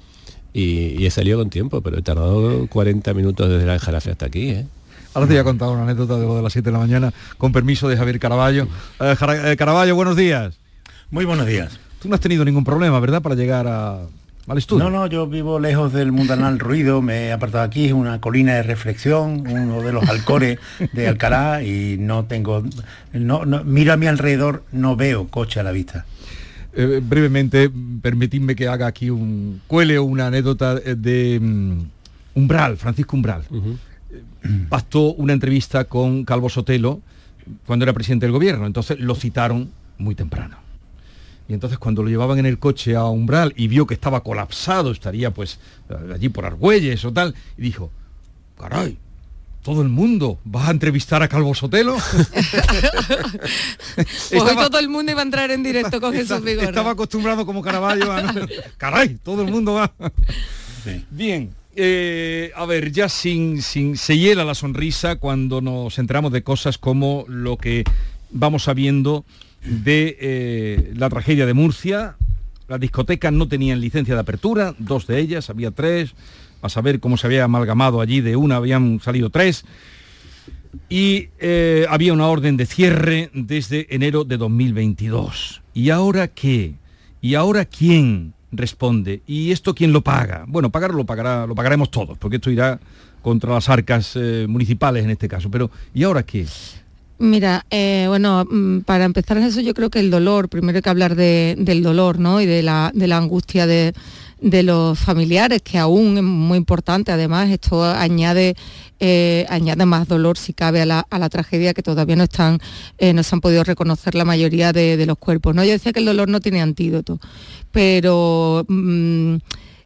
Y, he salido con tiempo, pero he tardado 40 minutos desde la Jarafe hasta aquí. ¿eh? Ahora te voy a contar una anécdota de lo de las 7 de la mañana, con permiso de Javier Caraballo. Eh, eh, Caraballo, buenos días. Muy buenos días. Tú no has tenido ningún problema, ¿verdad?, para llegar a, al estudio. No, no, yo vivo lejos del mundanal ruido, me he apartado aquí, es una colina de reflexión, uno de los alcores de Alcalá y no tengo, no, miro a mi alrededor, no veo coche a la vista. Eh, brevemente, permitidme que haga aquí un cuele o una anécdota de mm, Umbral, Francisco Umbral. Pastó una entrevista con Calvo Sotelo cuando era presidente del gobierno, entonces lo citaron muy temprano. Y entonces cuando lo llevaban en el coche a Umbral y vio que estaba colapsado, estaría pues allí por Argüelles o tal, y dijo, caray, todo el mundo va a entrevistar a Calvo Sotelo. pues todo el mundo iba a entrar en directo con Jesús Vigorra. Estaba acostumbrado como Caraballo a... Caray, todo el mundo va. Bien, eh, a ver, ya sin, sin, se hiela la sonrisa cuando nos enteramos de cosas como lo que vamos sabiendo de eh, la tragedia de Murcia. Las discotecas no tenían licencia de apertura, dos de ellas, había tres, a saber cómo se había amalgamado allí, de una habían salido tres. Y eh, había una orden de cierre desde enero de 2022. ¿Y ahora qué? ¿Y ahora quién responde? ¿Y esto quién lo paga? Bueno, pagarlo lo, pagará, lo pagaremos todos, porque esto irá contra las arcas eh, municipales en este caso. Pero ¿y ahora qué? Mira, eh, bueno, mm, para empezar eso yo creo que el dolor, primero hay que hablar del dolor, ¿no? Y de la, angustia de, los familiares, que aún es muy importante. Además, esto añade, eh, añade más dolor, si cabe, a la, tragedia que todavía no están, eh, no se han podido reconocer la mayoría de, los cuerpos. ¿no? Yo decía que el dolor no tiene antídoto, pero mm,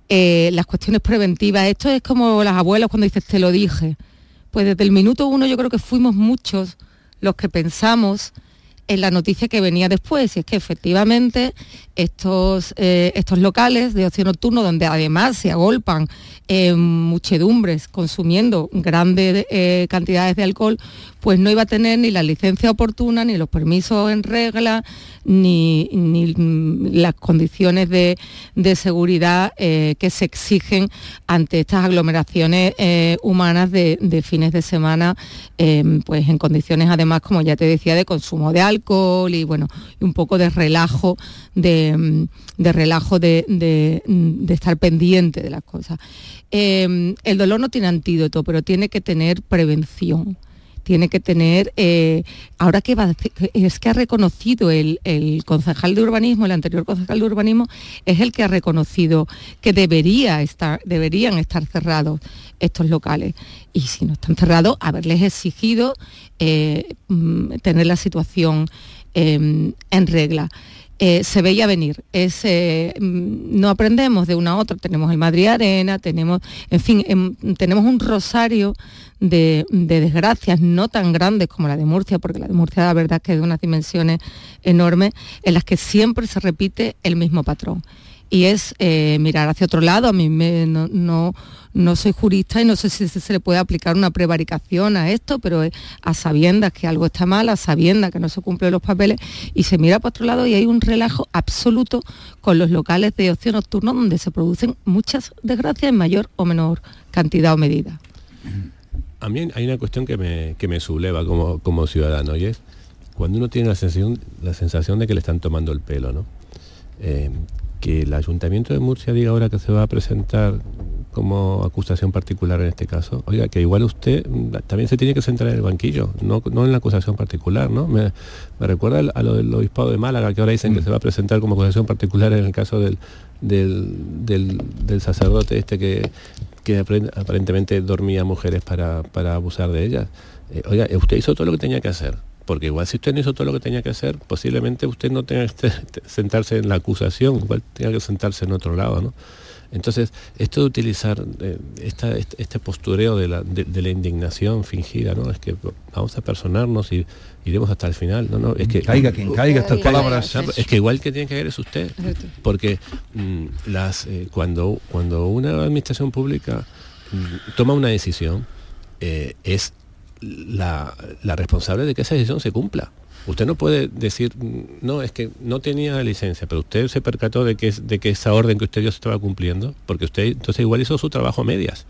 las cuestiones preventivas, esto es como las abuelas cuando dices te lo dije. Pues desde el minuto uno yo creo que fuimos muchos los que pensamos en la noticia que venía después, y es que efectivamente estos, eh, estos locales de ocio nocturno, donde además se agolpan eh, muchedumbres consumiendo grandes eh, cantidades de alcohol, pues no iba a tener ni la licencia oportuna, ni los permisos en regla, ni, las condiciones de, seguridad que se exigen ante estas aglomeraciones humanas de, fines de semana, pues en condiciones además, como ya te decía, de consumo de alcohol y bueno, un poco de relajo de Mm, de, relajo, de, estar pendiente de las cosas. Em, el dolor no tiene antídoto, pero tiene que tener prevención tiene que tener, eh, ahora que va es que ha reconocido el, concejal de urbanismo, el anterior concejal de urbanismo, es el que ha reconocido que debería estar, deberían estar cerrados estos locales. Y si no están cerrados, haberles exigido eh, mm, tener la situación em, en regla. Eh, se veía venir. Eh, mm, no aprendemos de una a otra, tenemos el Madrid Arena, tenemos, en fin, em, tenemos un rosario de, desgracias no tan grandes como la de Murcia, porque la de Murcia la verdad que es de unas dimensiones enormes, en las que siempre se repite el mismo patrón y es eh, mirar hacia otro lado. A mí no, no, soy jurista y no sé si se le puede aplicar una prevaricación a esto, pero a sabiendas que algo está mal, a sabiendas que no se cumplen los papeles, y se mira para otro lado y hay un relajo absoluto con los locales de ocio nocturno donde se producen muchas desgracias en mayor o menor cantidad o medida. A mí hay una cuestión que me, que me subleva como, como ciudadano y es cuando uno tiene la sensación, la sensación de que le están tomando el pelo, ¿no? Eh, que el Ayuntamiento de Murcia diga ahora que se va a presentar como acusación particular en este caso, oiga, que igual usted también se tiene que centrar en el banquillo, no, en la acusación particular, ¿no? Me, recuerda a lo del obispado de Málaga, que ahora dicen que mm. se va a presentar como acusación particular en el caso del, del, sacerdote este que, que aparentemente dormía mujeres para, abusar de ellas. Eh, oiga, usted hizo todo lo que tenía que hacer porque igual si usted no hizo todo lo que tenía que hacer, posiblemente usted no tenga que sentarse en la acusación, igual tenga que sentarse en otro lado, ¿no? Entonces, esto de utilizar eh, este postureo de la, indignación fingida, ¿no? Es que vamos a personarnos y iremos hasta el final, ¿no? no es que caiga quien caiga estas palabras. Es que igual que tiene que ver es usted, porque mm, las eh, cuando cuando una administración pública mm, toma una decisión eh, es la, responsable de que esa decisión se cumpla. Usted no puede decir, no, es que no tenía licencia, pero usted se percató de que, de que esa orden que usted dio se estaba cumpliendo, porque usted entonces igual hizo su trabajo a medias.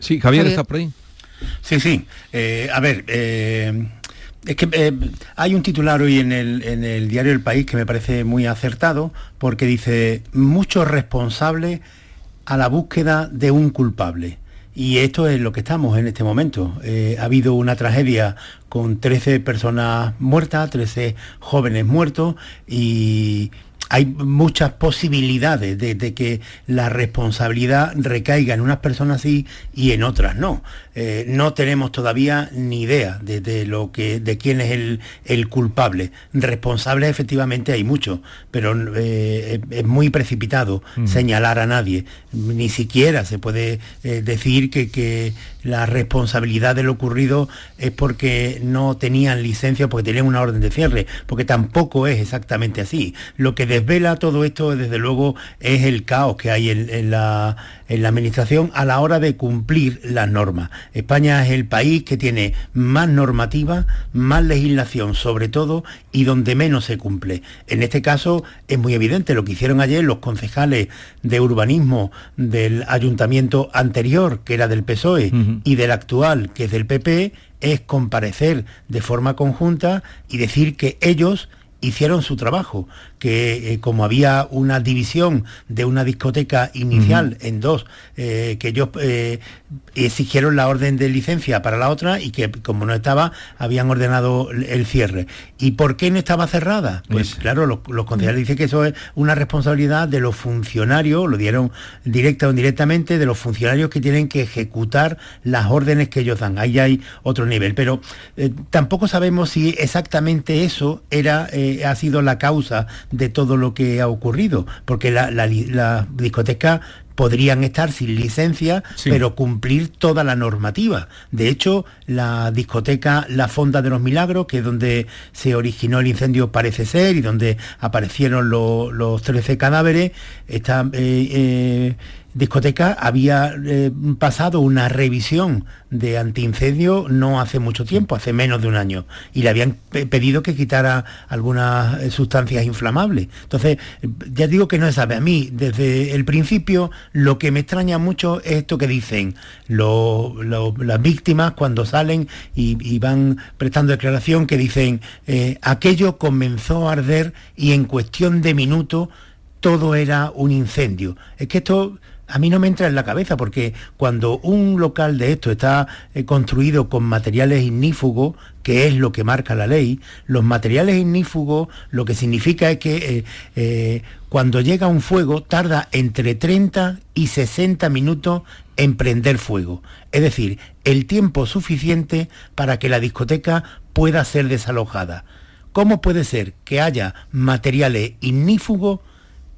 Sí, Javier, está por ahí. Sí, sí. Eh, a ver, eh, es que eh, hay un titular hoy en el, en el diario El País que me parece muy acertado porque dice, muchos responsables a la búsqueda de un culpable. Y esto es lo que estamos en este momento. ha habido una tragedia con 13 personas muertas, 13 jóvenes muertos y hay muchas posibilidades de, que la responsabilidad recaiga en unas personas así y en otras no. Eh, no tenemos todavía ni idea de, lo que, de quién es el, culpable. Responsables efectivamente hay muchos, pero eh, es muy precipitado señalar a nadie. Ni siquiera se puede eh, decir que, que la responsabilidad de lo ocurrido es porque no tenían licencia o porque tenían una orden de cierre, porque tampoco es exactamente así. Lo que desvela todo esto, desde luego, es el caos que hay en, la, en la administración a la hora de cumplir las normas. España es el país que tiene más normativa, más legislación sobre todo y donde menos se cumple. En este caso es muy evidente lo que hicieron ayer los concejales de urbanismo del ayuntamiento anterior, que era del PSOE, y del actual, que es del PP, es comparecer de forma conjunta y decir que ellos hicieron su trabajo, que eh, como había una división de una discoteca inicial en dos, eh, que ellos eh, exigieron la orden de licencia para la otra y que como no estaba, habían ordenado el cierre. ¿Y por qué no estaba cerrada? Pues claro, los, los concejales dicen que eso es una responsabilidad de los funcionarios, lo dieron directa o indirectamente, de los funcionarios que tienen que ejecutar las órdenes que ellos dan. Ahí hay otro nivel. Pero tampoco sabemos si exactamente eso era ha sido la causa de todo lo que ha ocurrido, porque la, discoteca podrían estar sin licencia, pero cumplir toda la normativa. De hecho, la discoteca La Fonda de los Milagros, que es donde se originó el incendio parece ser y donde aparecieron los 13 cadáveres, está... Eh, eh, discoteca había eh, pasado una revisión de antiincendio no hace mucho tiempo, hace menos de un año, y le habían pedido que quitara algunas eh, sustancias inflamables. Entonces, ya digo que no se sabe. A mí, desde el principio, lo que me extraña mucho es esto que dicen las víctimas cuando salen y, van prestando declaración, que dicen, eh, aquello comenzó a arder y en cuestión de minutos todo era un incendio. Es que esto a mí no me entra en la cabeza porque cuando un local de esto está eh, construido con materiales ignífugos, que es lo que marca la ley, los materiales ignífugos lo que significa es que eh, eh, cuando llega un fuego tarda entre 30 y 60 minutos en prender fuego. Es decir, el tiempo suficiente para que la discoteca pueda ser desalojada. ¿Cómo puede ser que haya materiales ignífugos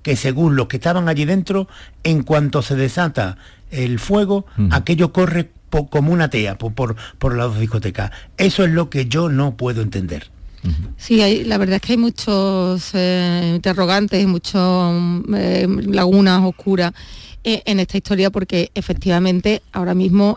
que según los que estaban allí dentro, en cuanto se desata el fuego, aquello corre como una tea por, por, las discotecas. Eso es lo que yo no puedo entender. Sí, hay, la verdad es que hay muchos eh, interrogantes, muchas eh, lagunas oscuras eh, en esta historia porque efectivamente ahora mismo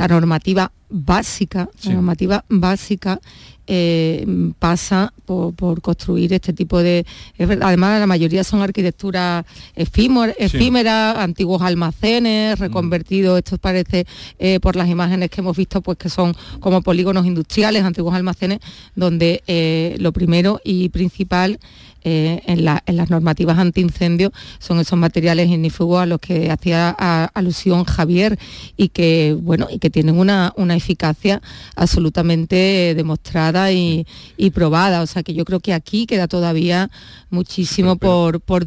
la normativa básica, la normativa básica eh, pasa por, construir este tipo de... además, la mayoría son arquitecturas efímeras, antiguos almacenes, mm. reconvertidos, esto parece eh, por las imágenes que hemos visto, pues que son como polígonos industriales, antiguos almacenes, donde eh, lo primero y principal eh, en, las normativas antiincendio son esos materiales ignífugos a los que hacía alusión Javier y que bueno y que tienen una, eficacia absolutamente demostrada y, probada. O sea que yo creo que aquí queda todavía muchísimo por, por,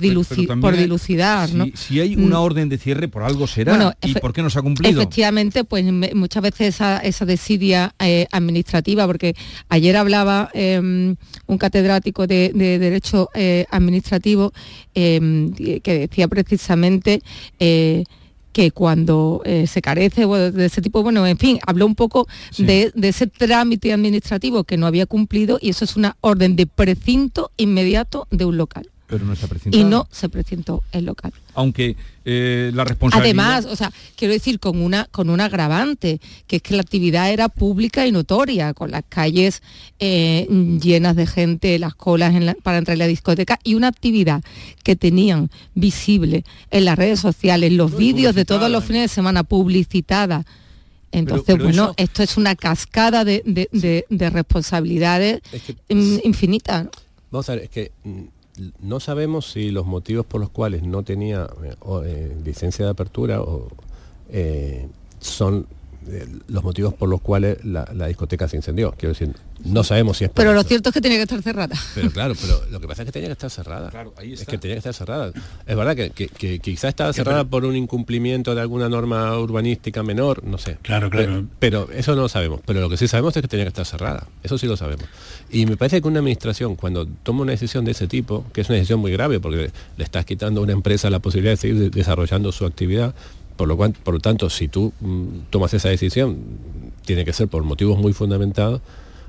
por dilucidar. Si, hay una mm. orden de cierre, por algo será. ¿Y por qué no se ha cumplido? Efectivamente, pues muchas veces esa, desidia eh, administrativa, porque ayer hablaba em, un catedrático de Derecho eh, administrativo em, que decía precisamente eh, que cuando eh, se carece de ese tipo, bueno, en fin, habló un poco de, ese trámite administrativo que no había cumplido y eso es una orden de precinto inmediato de un local. Pero no está precintado. Y no se precintó el local. Aunque eh, la responsabilidad... Además, o sea, quiero decir, con una, con un agravante, que es que la actividad era pública y notoria, con las calles eh, llenas de gente, las colas para entrar en la discoteca, y una actividad que tenían visible en las redes sociales, los vídeos de todos los fines de semana publicitada. Entonces, bueno, esto es una cascada de, responsabilidades infinitas. Vamos a ver, es que mm, no sabemos si los motivos por los cuales no tenía eh, eh, licencia de apertura o, eh, los motivos por los cuales la, discoteca se incendió. Quiero decir, no sabemos si es Pero lo cierto es que tenía que estar cerrada. Pero claro, pero lo que pasa es que tenía que estar cerrada. Claro, ahí Es que tenía que estar cerrada. Es verdad que, quizás estaba cerrada por un incumplimiento de alguna norma urbanística menor, no sé. Claro, claro. Pero, eso no lo sabemos. Pero lo que sí sabemos es que tenía que estar cerrada. Eso sí lo sabemos. Y me parece que una administración, cuando toma una decisión de ese tipo, que es una decisión muy grave, porque le estás quitando a una empresa la posibilidad de seguir desarrollando su actividad, por lo, cual, por lo tanto, si tú mm, tomas esa decisión, tiene que ser por motivos muy fundamentados,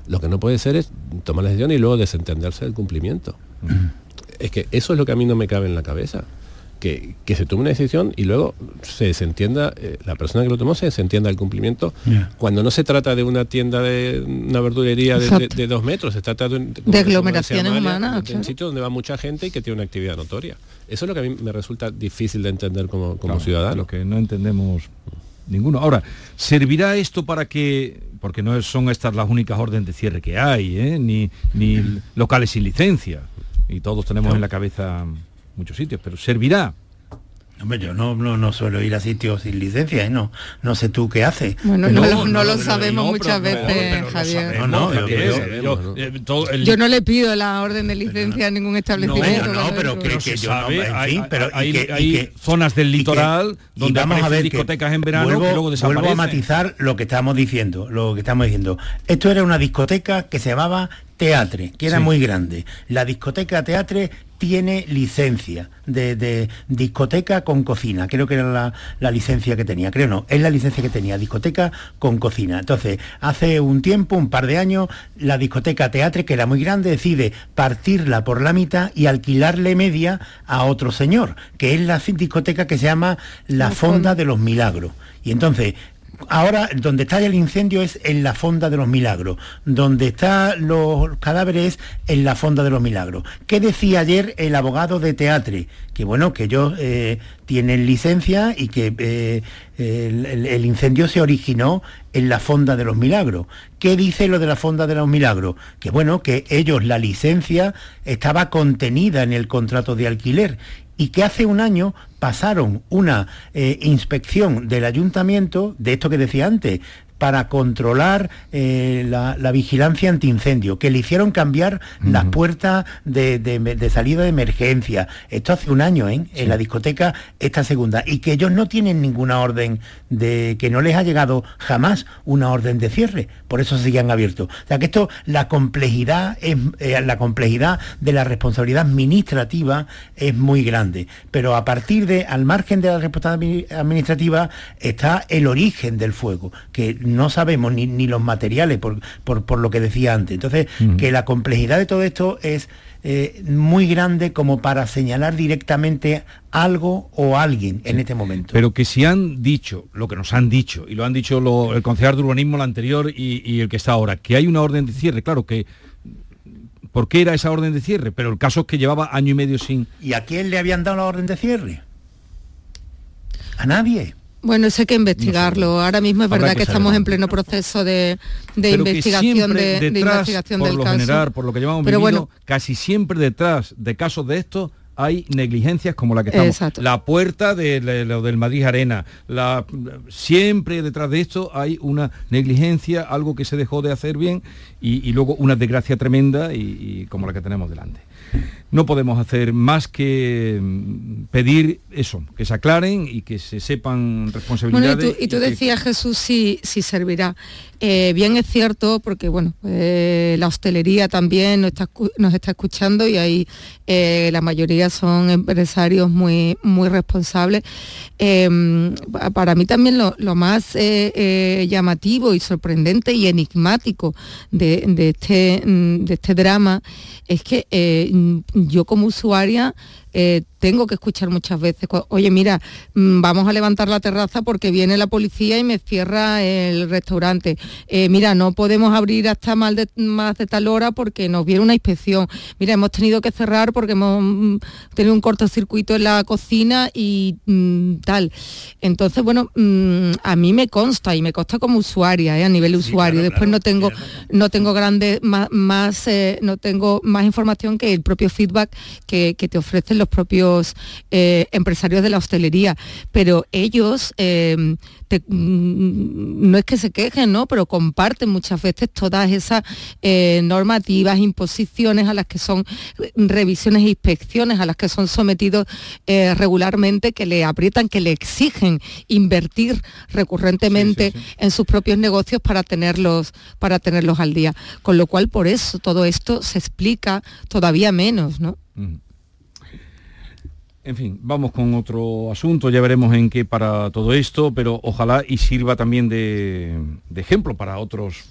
lo que no puede ser es tomar la decisión y luego desentenderse del cumplimiento. Es que eso es lo que a mí no me cabe en la cabeza que, se tome una decisión y luego se desentienda, eh, la persona que lo tomó se desentienda el cumplimiento. Cuando no se trata de una tienda de una verdulería de, dos metros, se trata de, de aglomeraciones humanas. De un sitio donde va mucha gente y que tiene una actividad notoria. Eso es lo que a mí me resulta difícil de entender como, como ciudadano. Lo que no entendemos ninguno. Ahora, ¿servirá esto para que, porque no son estas las únicas órdenes de cierre que hay, ¿eh? ni, ni locales sin licencia, y todos tenemos en la cabeza muchos sitios, pero servirá Hombre, yo no, no, no suelo ir a sitios sin licencia, ¿eh? no, no sé tú qué haces. Bueno, no, lo sabemos muchas veces, Javier. yo, no le pido la orden de licencia a ningún establecimiento. No, pero que, que yo no, en fin, pero hay, zonas del litoral donde vamos a ver discotecas en verano vuelvo, que luego desaparecen. Vuelvo a matizar lo que estamos diciendo, lo que estamos diciendo. Esto era una discoteca que se llamaba Teatre, que era muy grande. La discoteca Teatre tiene licencia de, discoteca con cocina. Creo que era la, licencia que tenía. Creo no, es la licencia que tenía, discoteca con cocina. Entonces, hace un tiempo, un par de años, la discoteca Teatre, que era muy grande, decide partirla por la mitad y alquilarle media a otro señor, que es la discoteca que se llama La Fonda de los Milagros. Y entonces ahora donde está el incendio es en la fonda de los milagros, donde están los cadáveres en la fonda de los milagros. ¿Qué decía ayer el abogado de Teatre? Que bueno, que ellos eh, tienen licencia y que eh, el, incendio se originó en la fonda de los milagros. ¿Qué dice lo de la fonda de los milagros? Que bueno, que ellos la licencia estaba contenida en el contrato de alquiler y que hace un año pasaron una eh, inspección del ayuntamiento, de esto que decía antes, para controlar eh, la, vigilancia antiincendio, que le hicieron cambiar las puertas de, salida de emergencia. Esto hace un año, ¿eh? En la discoteca, esta segunda. Y que ellos no tienen ninguna orden de... que no les ha llegado jamás una orden de cierre. Por eso siguen abiertos. O sea que esto, la complejidad, es, eh, la complejidad de la responsabilidad administrativa es muy grande. Pero a partir de, al margen de la responsabilidad administrativa, está el origen del fuego, que no sabemos ni, los materiales, por, por, lo que decía antes. Entonces, que la complejidad de todo esto es eh, muy grande como para señalar directamente algo o alguien en este momento. Pero que si han dicho lo que nos han dicho, y lo han dicho el concejal de urbanismo, el anterior y, el que está ahora, que hay una orden de cierre, claro que ¿Por qué era esa orden de cierre? Pero el caso es que llevaba año y medio sin... ¿Y a quién le habían dado la orden de cierre? A nadie. Bueno, eso hay que investigarlo. Ahora mismo es verdad que, estamos en pleno proceso de, investigación, de, investigación por del lo caso. General, por lo que llevamos Pero bueno, casi siempre detrás de casos de estos hay negligencias como la que estamos. La puerta de, lo del Madrid Arena. La, siempre detrás de esto hay una negligencia, algo que se dejó de hacer bien y, luego una desgracia tremenda y como la que tenemos delante no podemos hacer más que mm, pedir eso, que se aclaren y que se sepan responsabilidades. y tú, decías, Jesús, si, si servirá. Eh, bien es cierto, porque bueno, eh, la hostelería también nos está, nos está escuchando y ahí eh, la mayoría son empresarios muy, muy responsables. para mí también lo, más llamativo y sorprendente y enigmático de, este, mm, de este drama es que yo como usuaria eh, tengo que escuchar muchas veces, oye, mira, mm, vamos a levantar la terraza porque viene la policía y me cierra el restaurante. Eh, mira, no podemos abrir hasta más de, más de tal hora porque nos viene una inspección. Mira, hemos tenido que cerrar porque hemos mm, tenido un cortocircuito en la cocina y tal. Entonces, bueno, a mí me consta y me consta como usuaria, a nivel usuario. Después no tengo, no tengo grandes más, más no tengo más información que el propio feedback que, te ofrecen los propios eh, empresarios de la hostelería. Pero ellos eh, mm, no es que se quejen, ¿no? Pero comparten muchas veces todas esas eh, normativas, imposiciones a las que son revisiones e inspecciones a las que son sometidos regularmente, que le aprietan, que le exigen invertir recurrentemente en sus propios negocios para tenerlos, para tenerlos al día. Con lo cual, por eso todo esto se explica todavía menos, ¿no? En fin, vamos con otro asunto, ya veremos en qué para todo esto, pero ojalá y sirva también de, ejemplo para otros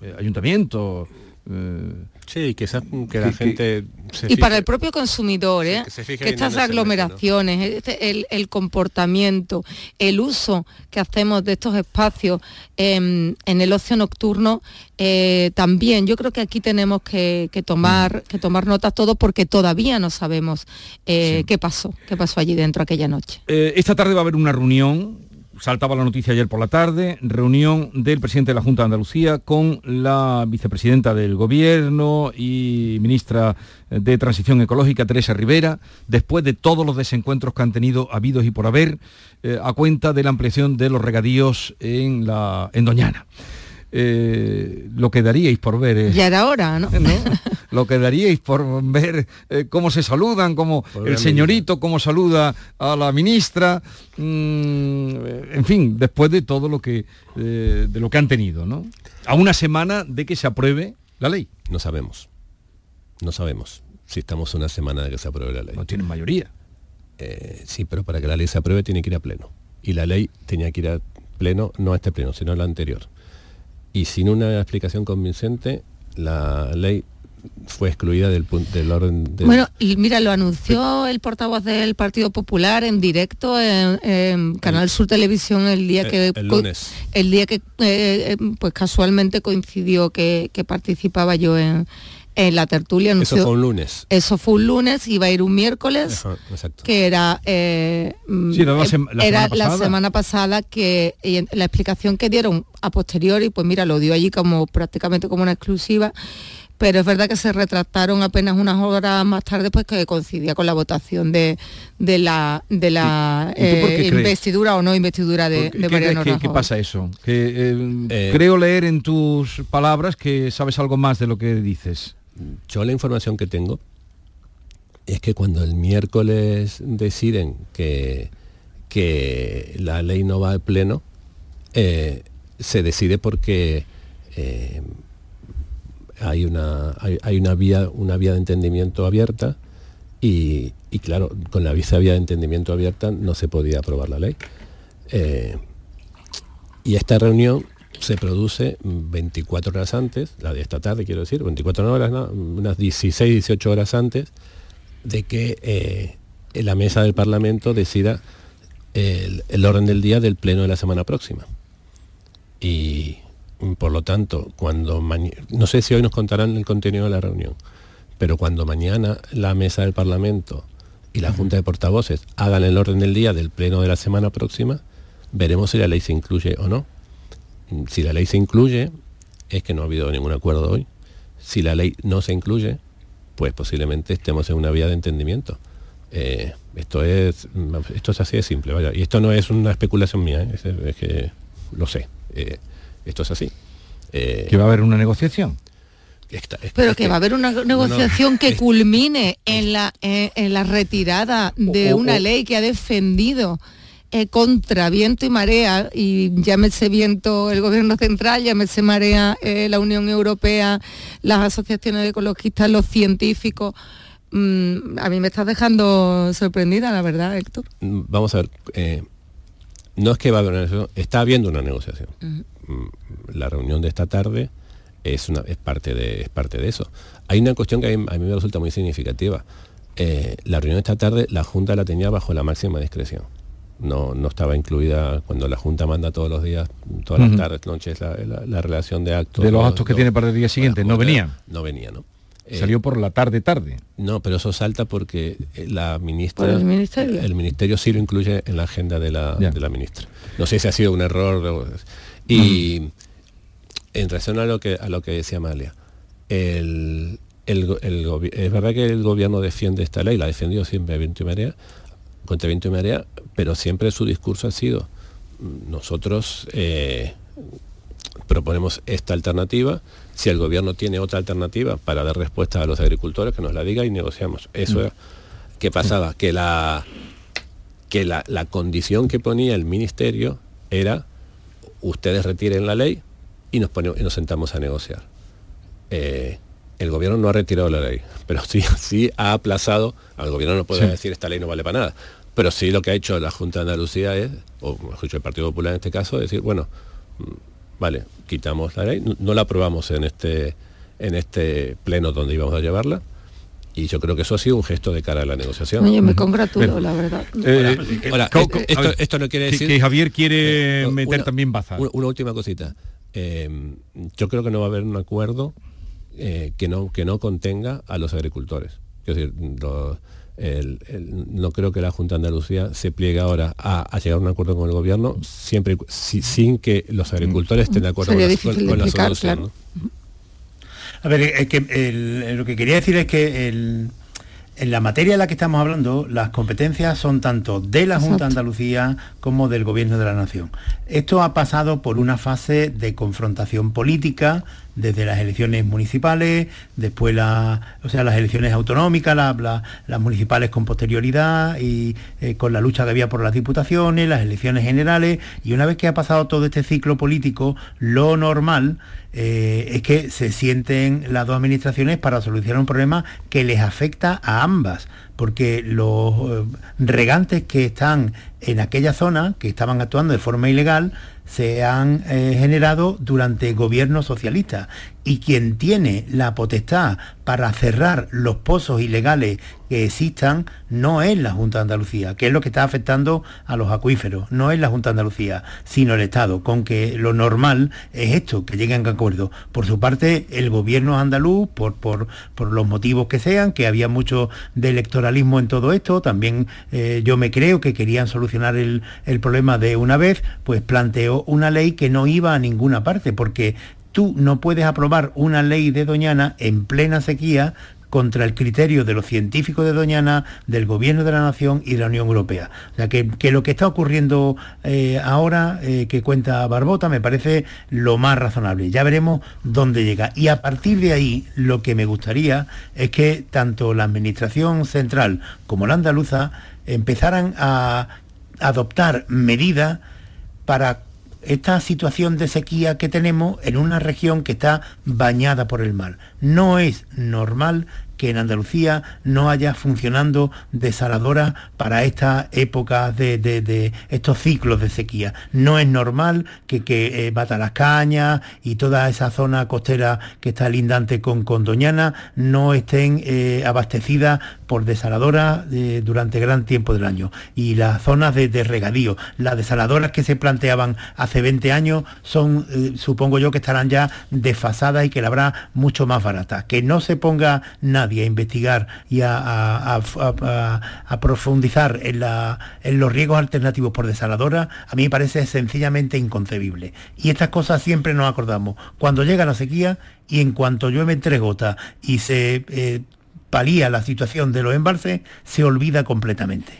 eh, ayuntamientos, eh, sí, que, que la gente... y para el propio consumidor, ¿eh? que, estas aglomeraciones, este, el, comportamiento, el uso que hacemos de estos espacios en el ocio nocturno, eh, también yo creo que aquí tenemos que, tomar, que tomar nota todo porque todavía no sabemos qué pasó, qué pasó allí dentro aquella noche. esta tarde va a haber una reunión saltaba la noticia ayer por la tarde, reunión del presidente de la Junta de Andalucía con la vicepresidenta del Gobierno y ministra de Transición Ecológica, Teresa Rivera, después de todos los desencuentros que han tenido habidos y por haber, eh, a cuenta de la ampliación de los regadíos en, la, en Doñana. Eh, lo que daríais por ver. Eh, ya era hora, ¿no? lo que daríais por ver eh, cómo se saludan, cómo el señorito, cómo saluda a la ministra, mm, en fin, después de todo lo que de lo que han tenido, ¿no? A una semana de que se apruebe la ley. No sabemos. No sabemos si estamos una semana de que se apruebe la ley. No tienen mayoría. sí, pero para que la ley se apruebe tiene que ir a pleno. Y la ley tenía que ir a pleno, no a este pleno, sino a la anterior y sin una explicación convincente la ley fue excluida del, del orden de... Bueno, y mira, lo anunció el portavoz del Partido Popular en directo en, Canal Sur Televisión el día eh, que... El, lunes. El día que eh, eh, pues casualmente coincidió que participaba yo en, en la tertulia Eso fue un lunes. Eso fue un lunes, iba a ir un miércoles, que era, eh, la, era la semana pasada que la explicación que dieron a posteriori, pues mira, lo dio allí como prácticamente como una exclusiva pero es verdad que se retractaron apenas unas horas más tarde pues que coincidía con la votación de, de la de la eh, investidura o no investidura de, de Mariano ¿qué, ¿qué, pasa eso? Que, eh, creo leer en tus palabras que sabes algo más de lo que dices. Yo la información que tengo es que cuando el miércoles deciden que, que la ley no va al pleno, eh, se decide porque eh, hay, una, hay, una, vía, una vía de entendimiento abierta y, claro, con la vía de entendimiento abierta no se podía aprobar la ley. Eh, y esta reunión se produce 24 horas antes, la de esta tarde quiero decir, 24 horas, unas 16, 18 horas antes de que eh, la mesa del Parlamento decida el, orden del día del pleno de la semana próxima. Y por lo tanto, cuando no sé si hoy nos contarán el contenido de la reunión, pero cuando mañana la mesa del Parlamento y la Junta de Portavoces hagan el orden del día del pleno de la semana próxima, veremos si la ley se incluye o no si la ley se incluye, es que no ha habido ningún acuerdo hoy. Si la ley no se incluye, pues posiblemente estemos en una vía de entendimiento. Eh, esto es esto es así de simple, vaya. Y esto no es una especulación mía, ¿eh? es, que lo sé. Eh, esto es así. ¿Que va a haber una negociación? Pero que va a haber una negociación que culmine en la, en la retirada de una ley que ha defendido eh, contra viento y marea, y llámese viento el gobierno central, llámese marea eh, la Unión Europea, las asociaciones ecologistas, los científicos. Mm, a mí me estás dejando sorprendida, la verdad, Héctor. Mm, vamos a ver, eh, no es que va a haber una negociación, está habiendo una negociación. La reunión de esta tarde es, una, es, parte de, es parte de eso. Hay una cuestión que a mí, a mí me resulta muy significativa. Eh, la reunión esta tarde, la Junta la tenía bajo la máxima discreción. No, no estaba incluida cuando la Junta manda todos los días, todas las tardes, noches, la, la- la relación de actos. De los ¿no? actos que No, tiene para el día siguiente, no venía. No venía, ¿no? Eh, Salió por la tarde tarde. No, pero eso salta porque eh, la ministra... Por el ministerio. El ministerio sí lo incluye en la agenda de la, de la ministra. No sé si ha sido un error. Y en relación a lo que, a lo que decía Amalia, el, el el es verdad que el gobierno defiende esta ley, la ha defendido siempre a viento y marea, contra viento y marea, pero siempre su discurso ha sido, nosotros eh, proponemos esta alternativa, si el gobierno tiene otra alternativa para dar respuesta a los agricultores, que nos la diga y negociamos. Eso Mm. era, ¿qué pasaba? Que la que la, la condición que ponía el ministerio era ustedes retiren la ley y nos, ponemos, y nos sentamos a negociar. Eh, el gobierno no ha retirado la ley, pero sí, sí ha aplazado, al gobierno no puede Sí. decir esta ley no vale para nada, pero sí lo que ha hecho la Junta de Andalucía es, o mejor dicho, el Partido Popular en este caso, decir, bueno, mm, vale, quitamos la ley, no, no la aprobamos en este, en este pleno donde íbamos a llevarla, y yo creo que eso ha sido un gesto de cara a la negociación. Oye, me congratulo, la verdad. Eh, eh, esto, no quiere decir que Javier quiere Eh, meter una- también bazar. Una, una última cosita. Eh, yo creo que no va a haber un acuerdo eh, que no que no contenga a los agricultores. Es decir, lo- el- el- no creo que la Junta de Andalucía se pliegue ahora a, a llegar a un acuerdo con el gobierno siempre si- sin que los agricultores estén de acuerdo Sería con, la- con- con solución. claro. ¿no? A ver, es que el- lo que quería decir es que el- en la materia de la que estamos hablando, las competencias son tanto de la Junta de Andalucía como del Gobierno de la Nación. Esto ha pasado por una fase de confrontación política desde las elecciones municipales, después la, o sea, las elecciones autonómicas, la- la- las municipales con posterioridad y eh, con la lucha que había por las diputaciones, las elecciones generales. Y una vez que ha pasado todo este ciclo político, lo normal eh, es que se sienten las dos administraciones para solucionar un problema que les afecta a ambas, porque los eh, regantes que están en aquella zona, que estaban actuando de forma ilegal, se han eh, generado durante gobiernos socialistas y quien tiene la potestad para cerrar los pozos ilegales que existan no es la Junta de Andalucía, que es lo que está afectando a los acuíferos, no es la Junta Andalucía, sino el Estado, con que lo normal es esto, que lleguen a acuerdo. Por su parte, el gobierno andaluz, por, por, por los motivos que sean, que había mucho de electoralismo en todo esto, también eh, yo me creo que querían solucionar el, el problema de una vez, pues planteó una ley que no iba a ninguna parte, porque tú no puedes aprobar una ley de Doñana en plena sequía contra el criterio de los científicos de Doñana, del Gobierno de la Nación y de la Unión Europea. O sea, que, que lo que está ocurriendo eh, ahora, eh, que cuenta Barbota, me parece lo más razonable. Ya veremos dónde llega. Y a partir de ahí, lo que me gustaría es que tanto la Administración Central como la andaluza empezaran a adoptar medidas para esta situación de sequía que tenemos en una región que está bañada por el mar. No es normal que en Andalucía no haya funcionando desaladoras para esta época de, de- estos ciclos de sequía. No es normal que, que eh, Bata las Cañas y toda esa zona costera que está lindante con, con Doñana no estén eh, abastecidas por desaladoras eh, durante gran tiempo del año. Y las zonas de, regadío, las desaladoras que se planteaban hace 20 años son, eh, supongo yo, que estarán ya desfasadas y que la habrá mucho más barata. Que no se ponga nadie a investigar y a, a- a- profundizar en, la- en los riegos alternativos por desaladoras, a mí me parece sencillamente inconcebible. Y estas cosas siempre nos acordamos. Cuando llega la sequía y en cuanto llueve entre gotas y se eh, palía la situación de los embalses, se olvida completamente.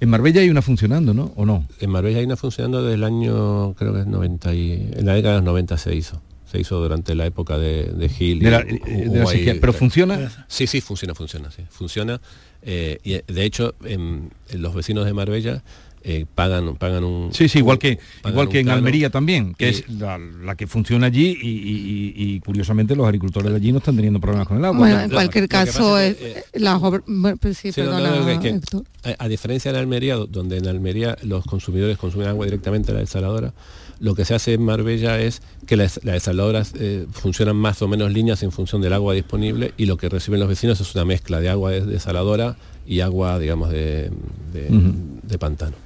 En Marbella hay una funcionando, ¿no? ¿O no? En Marbella hay una funcionando desde el año, creo que es 90 y, en la década de los 90 se hizo. Se hizo durante la época de, de Gil. y De la- hu- de la. ¿Pero funciona? Sí, sí, funciona, funciona, sí. Funciona. eh, y de hecho, en, en los vecinos de Marbella eh, pagan, pagan un... Sí, sí, igual que, igual que en. Almería también, que es la, la que funciona allí y, y- y- y, curiosamente los agricultores de allí no están teniendo problemas con el agua. Bueno, en cualquier caso, a, a diferencia de Almería, do- donde en Almería los consumidores consumen agua directamente de la desaladora, lo que se hace en Marbella es que las, las desaladoras eh, funcionan más o menos líneas en función del agua disponible y lo que reciben los vecinos es una mezcla de agua de desaladora y agua, digamos, de, de pantano.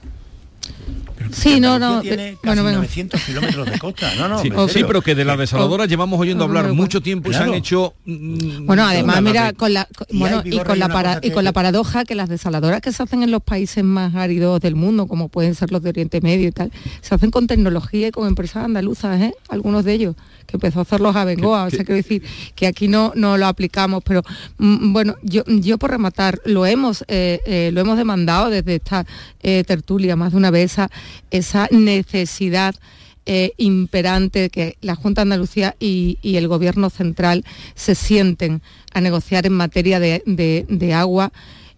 Sí, no, no. Tiene de- casi bueno, venga. 900 kilómetros de costa. No, no, Sí, serio. pero que de la desaladora llevamos oyendo Oh, hablar mucho tiempo y se han hecho... mm, Bueno, además, mira, de- con la, Y bueno, con la para- y que- con la paradoja que las desaladoras que se hacen en los países más áridos del mundo, como pueden ser los de Oriente Medio y tal, se hacen con tecnología y con empresas andaluzas, ¿eh? Algunos de ellos, que empezó a hacerlos a Bengoa, o sea, quiero decir que aquí no, no lo aplicamos, pero mm, bueno, yo, yo por rematar, lo hemos, eh, eh, lo hemos demandado desde esta eh, tertulia más de una vez, esa, esa necesidad eh, imperante de que la Junta de Andalucía y, y el Gobierno central se sienten a negociar en materia de, de- de agua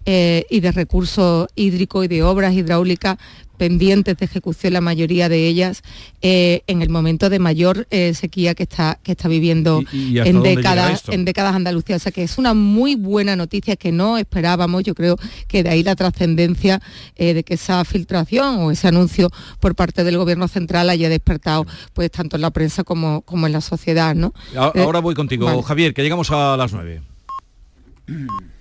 eh, y de recursos hídricos y de obras hidráulicas pendientes de ejecución, la mayoría de ellas, eh, en el momento de mayor eh, sequía que está, que está viviendo ¿Y- y hasta en décadas, en décadas Andalucía. O sea que es una muy buena noticia que no esperábamos. Yo creo que de ahí la trascendencia eh, de que esa filtración o ese anuncio por parte del gobierno central haya despertado pues tanto en la prensa como, como en la sociedad, ¿no? Eh, Ahora voy contigo, vale. Javier, que llegamos a las nueve.